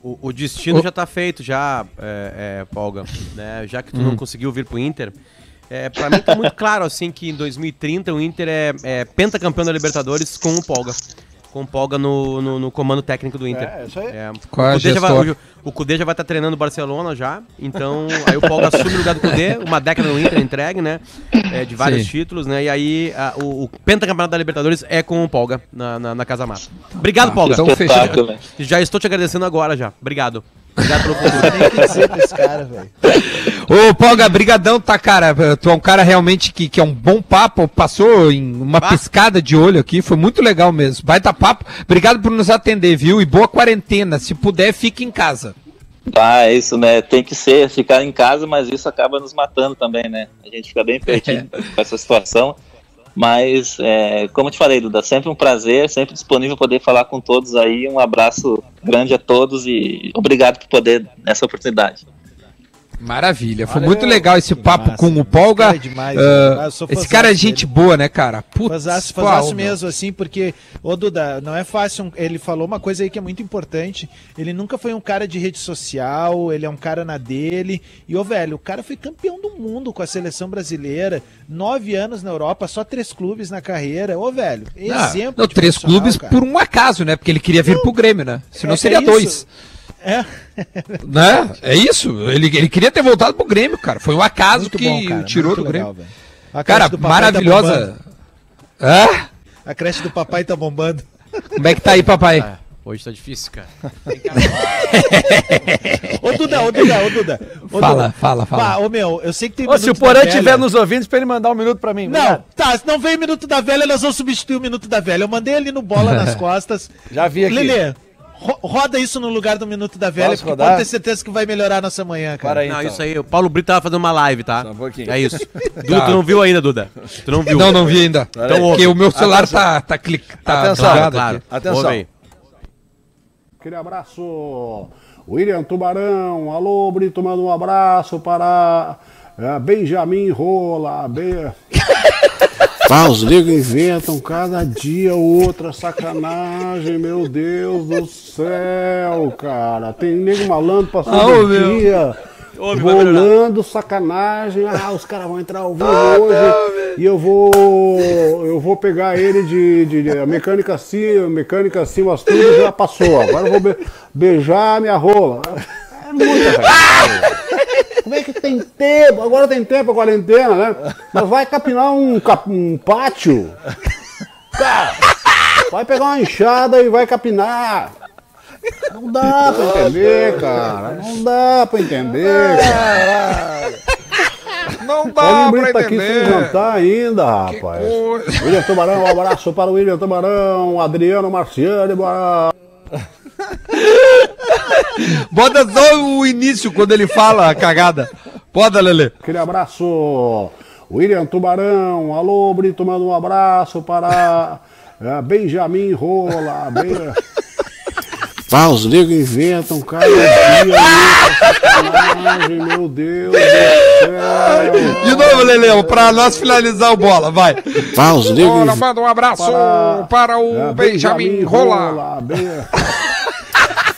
O, o destino já tá feito, já, é, é, Polga. Né? Já que tu não conseguiu vir pro Inter. É, pra mim tá muito claro, assim, que em 2030 o Inter é, é pentacampeão da Libertadores com o Polga. Com o Polga no, no, no comando técnico do Inter. É, isso aí. É, Qual é o, a Cudê já vai, gestor? o, o Cudê já vai estar treinando o Barcelona já, então aí o Polga assume o lugar do Cudê, uma década no Inter entregue, né, é, de vários Sim. títulos, né, e aí a- o, o pentacampeonato da Libertadores é com o Polga na, na, na Casa Mata. Obrigado, Polga. então fechou. Espetáculo, né? Já estou te agradecendo agora já. Obrigado. Obrigado pelo convite. Tem que dizer pra esse cara, velho. Ô, Polga, brigadão, tá, cara? Tu é um cara realmente que, que é um bom papo, passou em uma Bah. piscada de olho aqui, foi muito legal mesmo. Baita papo. Obrigado por nos atender, viu? E boa quarentena. Se puder, fique em casa. Ah, é isso, né? Tem que ser, ficar em casa, mas isso acaba nos matando também, né? A gente fica bem pertinho com essa situação. Mas, é, como eu te falei, Duda, sempre um prazer, sempre disponível poder falar com todos aí. Um abraço grande a todos e obrigado por poder nessa oportunidade. Maravilha, foi Valeu. muito legal esse papo massa. com o Polga. Cara, é demais, né? Sou esse cara é dele. gente boa, né, cara? Putz, Fazaço, mesmo, assim, porque, ô Duda, não é fácil. Ele falou uma coisa aí que é muito importante. Ele nunca foi um cara de rede social, ele é um cara na dele. E, ô velho, o cara foi campeão do mundo com a seleção brasileira. Nove anos na Europa, só três clubes na carreira. Ô, velho, Ah, exemplo. não, de três clubes cara. por um acaso, né? Porque ele queria vir pro Grêmio, né? Senão É- seria é dois. É, Né? É isso. Ele, ele queria ter voltado pro Grêmio, cara. Foi um acaso muito que bom, cara. o tirou do legal, Grêmio. Cara, do tá maravilhosa. bombando. Hã? a creche do papai tá bombando. Como é que tá aí, papai? É, hoje tá difícil, cara. Ô, Duda, ô, Duda, ô, Duda. Ô, Fala, Duda. fala, fala. Bah, ô, meu, eu sei que tem Ô, se o Porã estiver nos ouvindo, pra ele mandar um minuto pra mim. Não, Obrigado. tá, se não veio o Minuto da Velha, nós vamos substituir o Minuto da Velha. Eu mandei ali no bola nas costas. Já vi aqui. Lelê, ro- roda isso no lugar do Minuto da Velha, Posso porque rodar? pode ter certeza que vai melhorar a nossa manhã, cara. Para aí, Não, então. isso aí, o Paulo Brito tava fazendo uma live, tá? Só um pouquinho. É isso. Duda, tu não viu ainda, Duda. Tu não viu. Não, não vi ainda. Então, porque o meu celular Atenção. tá, tá clicando. Tá Atenção, Claro, aqui. Atenção. Ouve aí. Aquele abraço. William Tubarão, alô, Brito, manda um abraço para é, Benjamin Rola. Ben... Pá, os negros inventam cada dia outra sacanagem, meu Deus do céu, cara. Tem nego malandro passando Ah, ô, o meu. dia. Rolando sacanagem, ah, os caras vão entrar ao vivo hoje e eu vou eu vou pegar ele de, de, de- a mecânica acima, mecânica acima, as tudo já passou. Agora eu vou be- beijar minha rola. É muita velho. Como é que tem tempo? Agora tem tempo a quarentena, né? Mas vai capinar um, cap- um pátio. Cara, vai pegar uma enxada e vai capinar. Não dá pra entender, cara. Não dá pra entender. Cara. Não Olha dá o pra Brito tá aqui sem entender. jantar ainda, rapaz. William Tubarão, um abraço para o William Tubarão, Adriano Marciano, bora. Bota só o início quando ele fala a cagada. Bota, Lelê. Aquele abraço. William Tubarão, alô, Brito, manda um abraço para é, Benjamin Rola. Ben... Pá, os negros inventam cada dia meu Deus do céu. De novo, Lelê, pra nós finalizar o bola, vai. Pá, os Olha, manda um abraço para, para, o é, Benjamin Rola. Ben...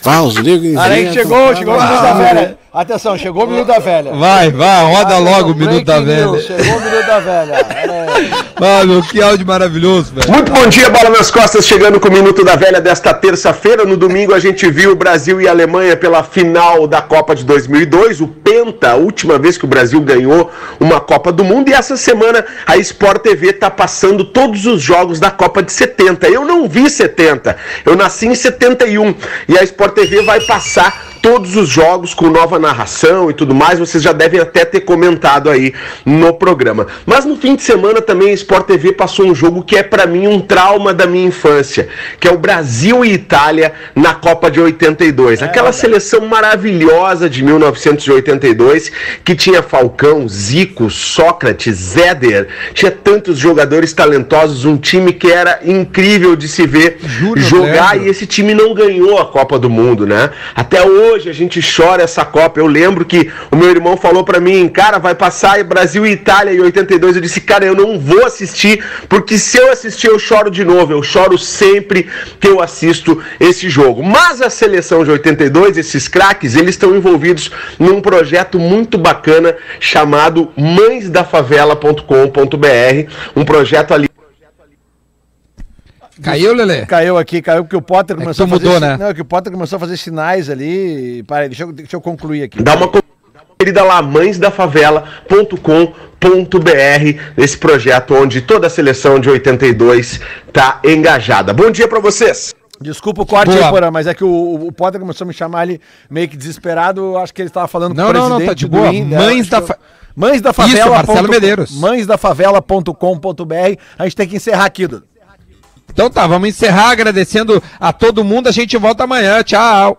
Pá, os negros Olha aí chegou, chegou o Minuto da Velha. Atenção, chegou o Minuto da Velha. Vai, vai, roda logo o minuto da news, velha. Chegou o Minuto da Velha. Ah, meu, que áudio maravilhoso, velho. Muito bom dia, bola nas costas, chegando com o Minuto da Velha desta terça-feira. No domingo a gente viu o Brasil e a Alemanha pela final da Copa de 2002, o Penta, a última vez que o Brasil ganhou uma Copa do Mundo. E essa semana a Sport TV tá passando todos os jogos da Copa de 70. Eu não vi 70, eu nasci em 71 e a Sport TV vai passar todos os jogos com nova narração e tudo mais, vocês já devem até ter comentado aí no programa. Mas no fim de semana também a Sport TV passou um jogo que é para mim um trauma da minha infância, que é o Brasil e Itália na Copa de 82. Aquela seleção maravilhosa de 1982 que tinha Falcão, Zico, Sócrates, Éder, tinha tantos jogadores talentosos, um time que era incrível de se ver jogar e esse time não ganhou a Copa do Mundo, né? Até hoje a gente chora essa Copa. Eu lembro que o meu irmão falou pra mim, cara, vai passar Brasil e Itália em 82. Eu disse, cara, eu não vou assistir, porque se eu assistir eu choro de novo. Eu choro sempre que eu assisto esse jogo. Mas a seleção de 82, esses craques, eles estão envolvidos num projeto muito bacana chamado mãesdafavela.com.br, um projeto ali Caiu, Lelê? Caiu aqui, caiu porque o Potter é começou é mudou, a fazer. Né? Não, é que o Potter começou a fazer sinais ali. Para, deixa eu, deixa eu concluir aqui. Dá uma querida lá, mãesdafavela.com.br, esse projeto onde toda a seleção de 82 tá engajada. Bom dia para vocês! Desculpa o corte aí, Porã, mas é que o, o Potter começou a me chamar ali meio que desesperado, acho que ele estava falando não, com o não, presidente. Não, não, tá de boa. Inda, Mães da... Fa... Mães da Favela. Isso, Marcelo ponto... Medeiros. Mãesdafavela.com.br. A gente tem que encerrar aqui, Dudu. Então tá, vamos encerrar agradecendo a todo mundo. A gente volta amanhã. Tchau.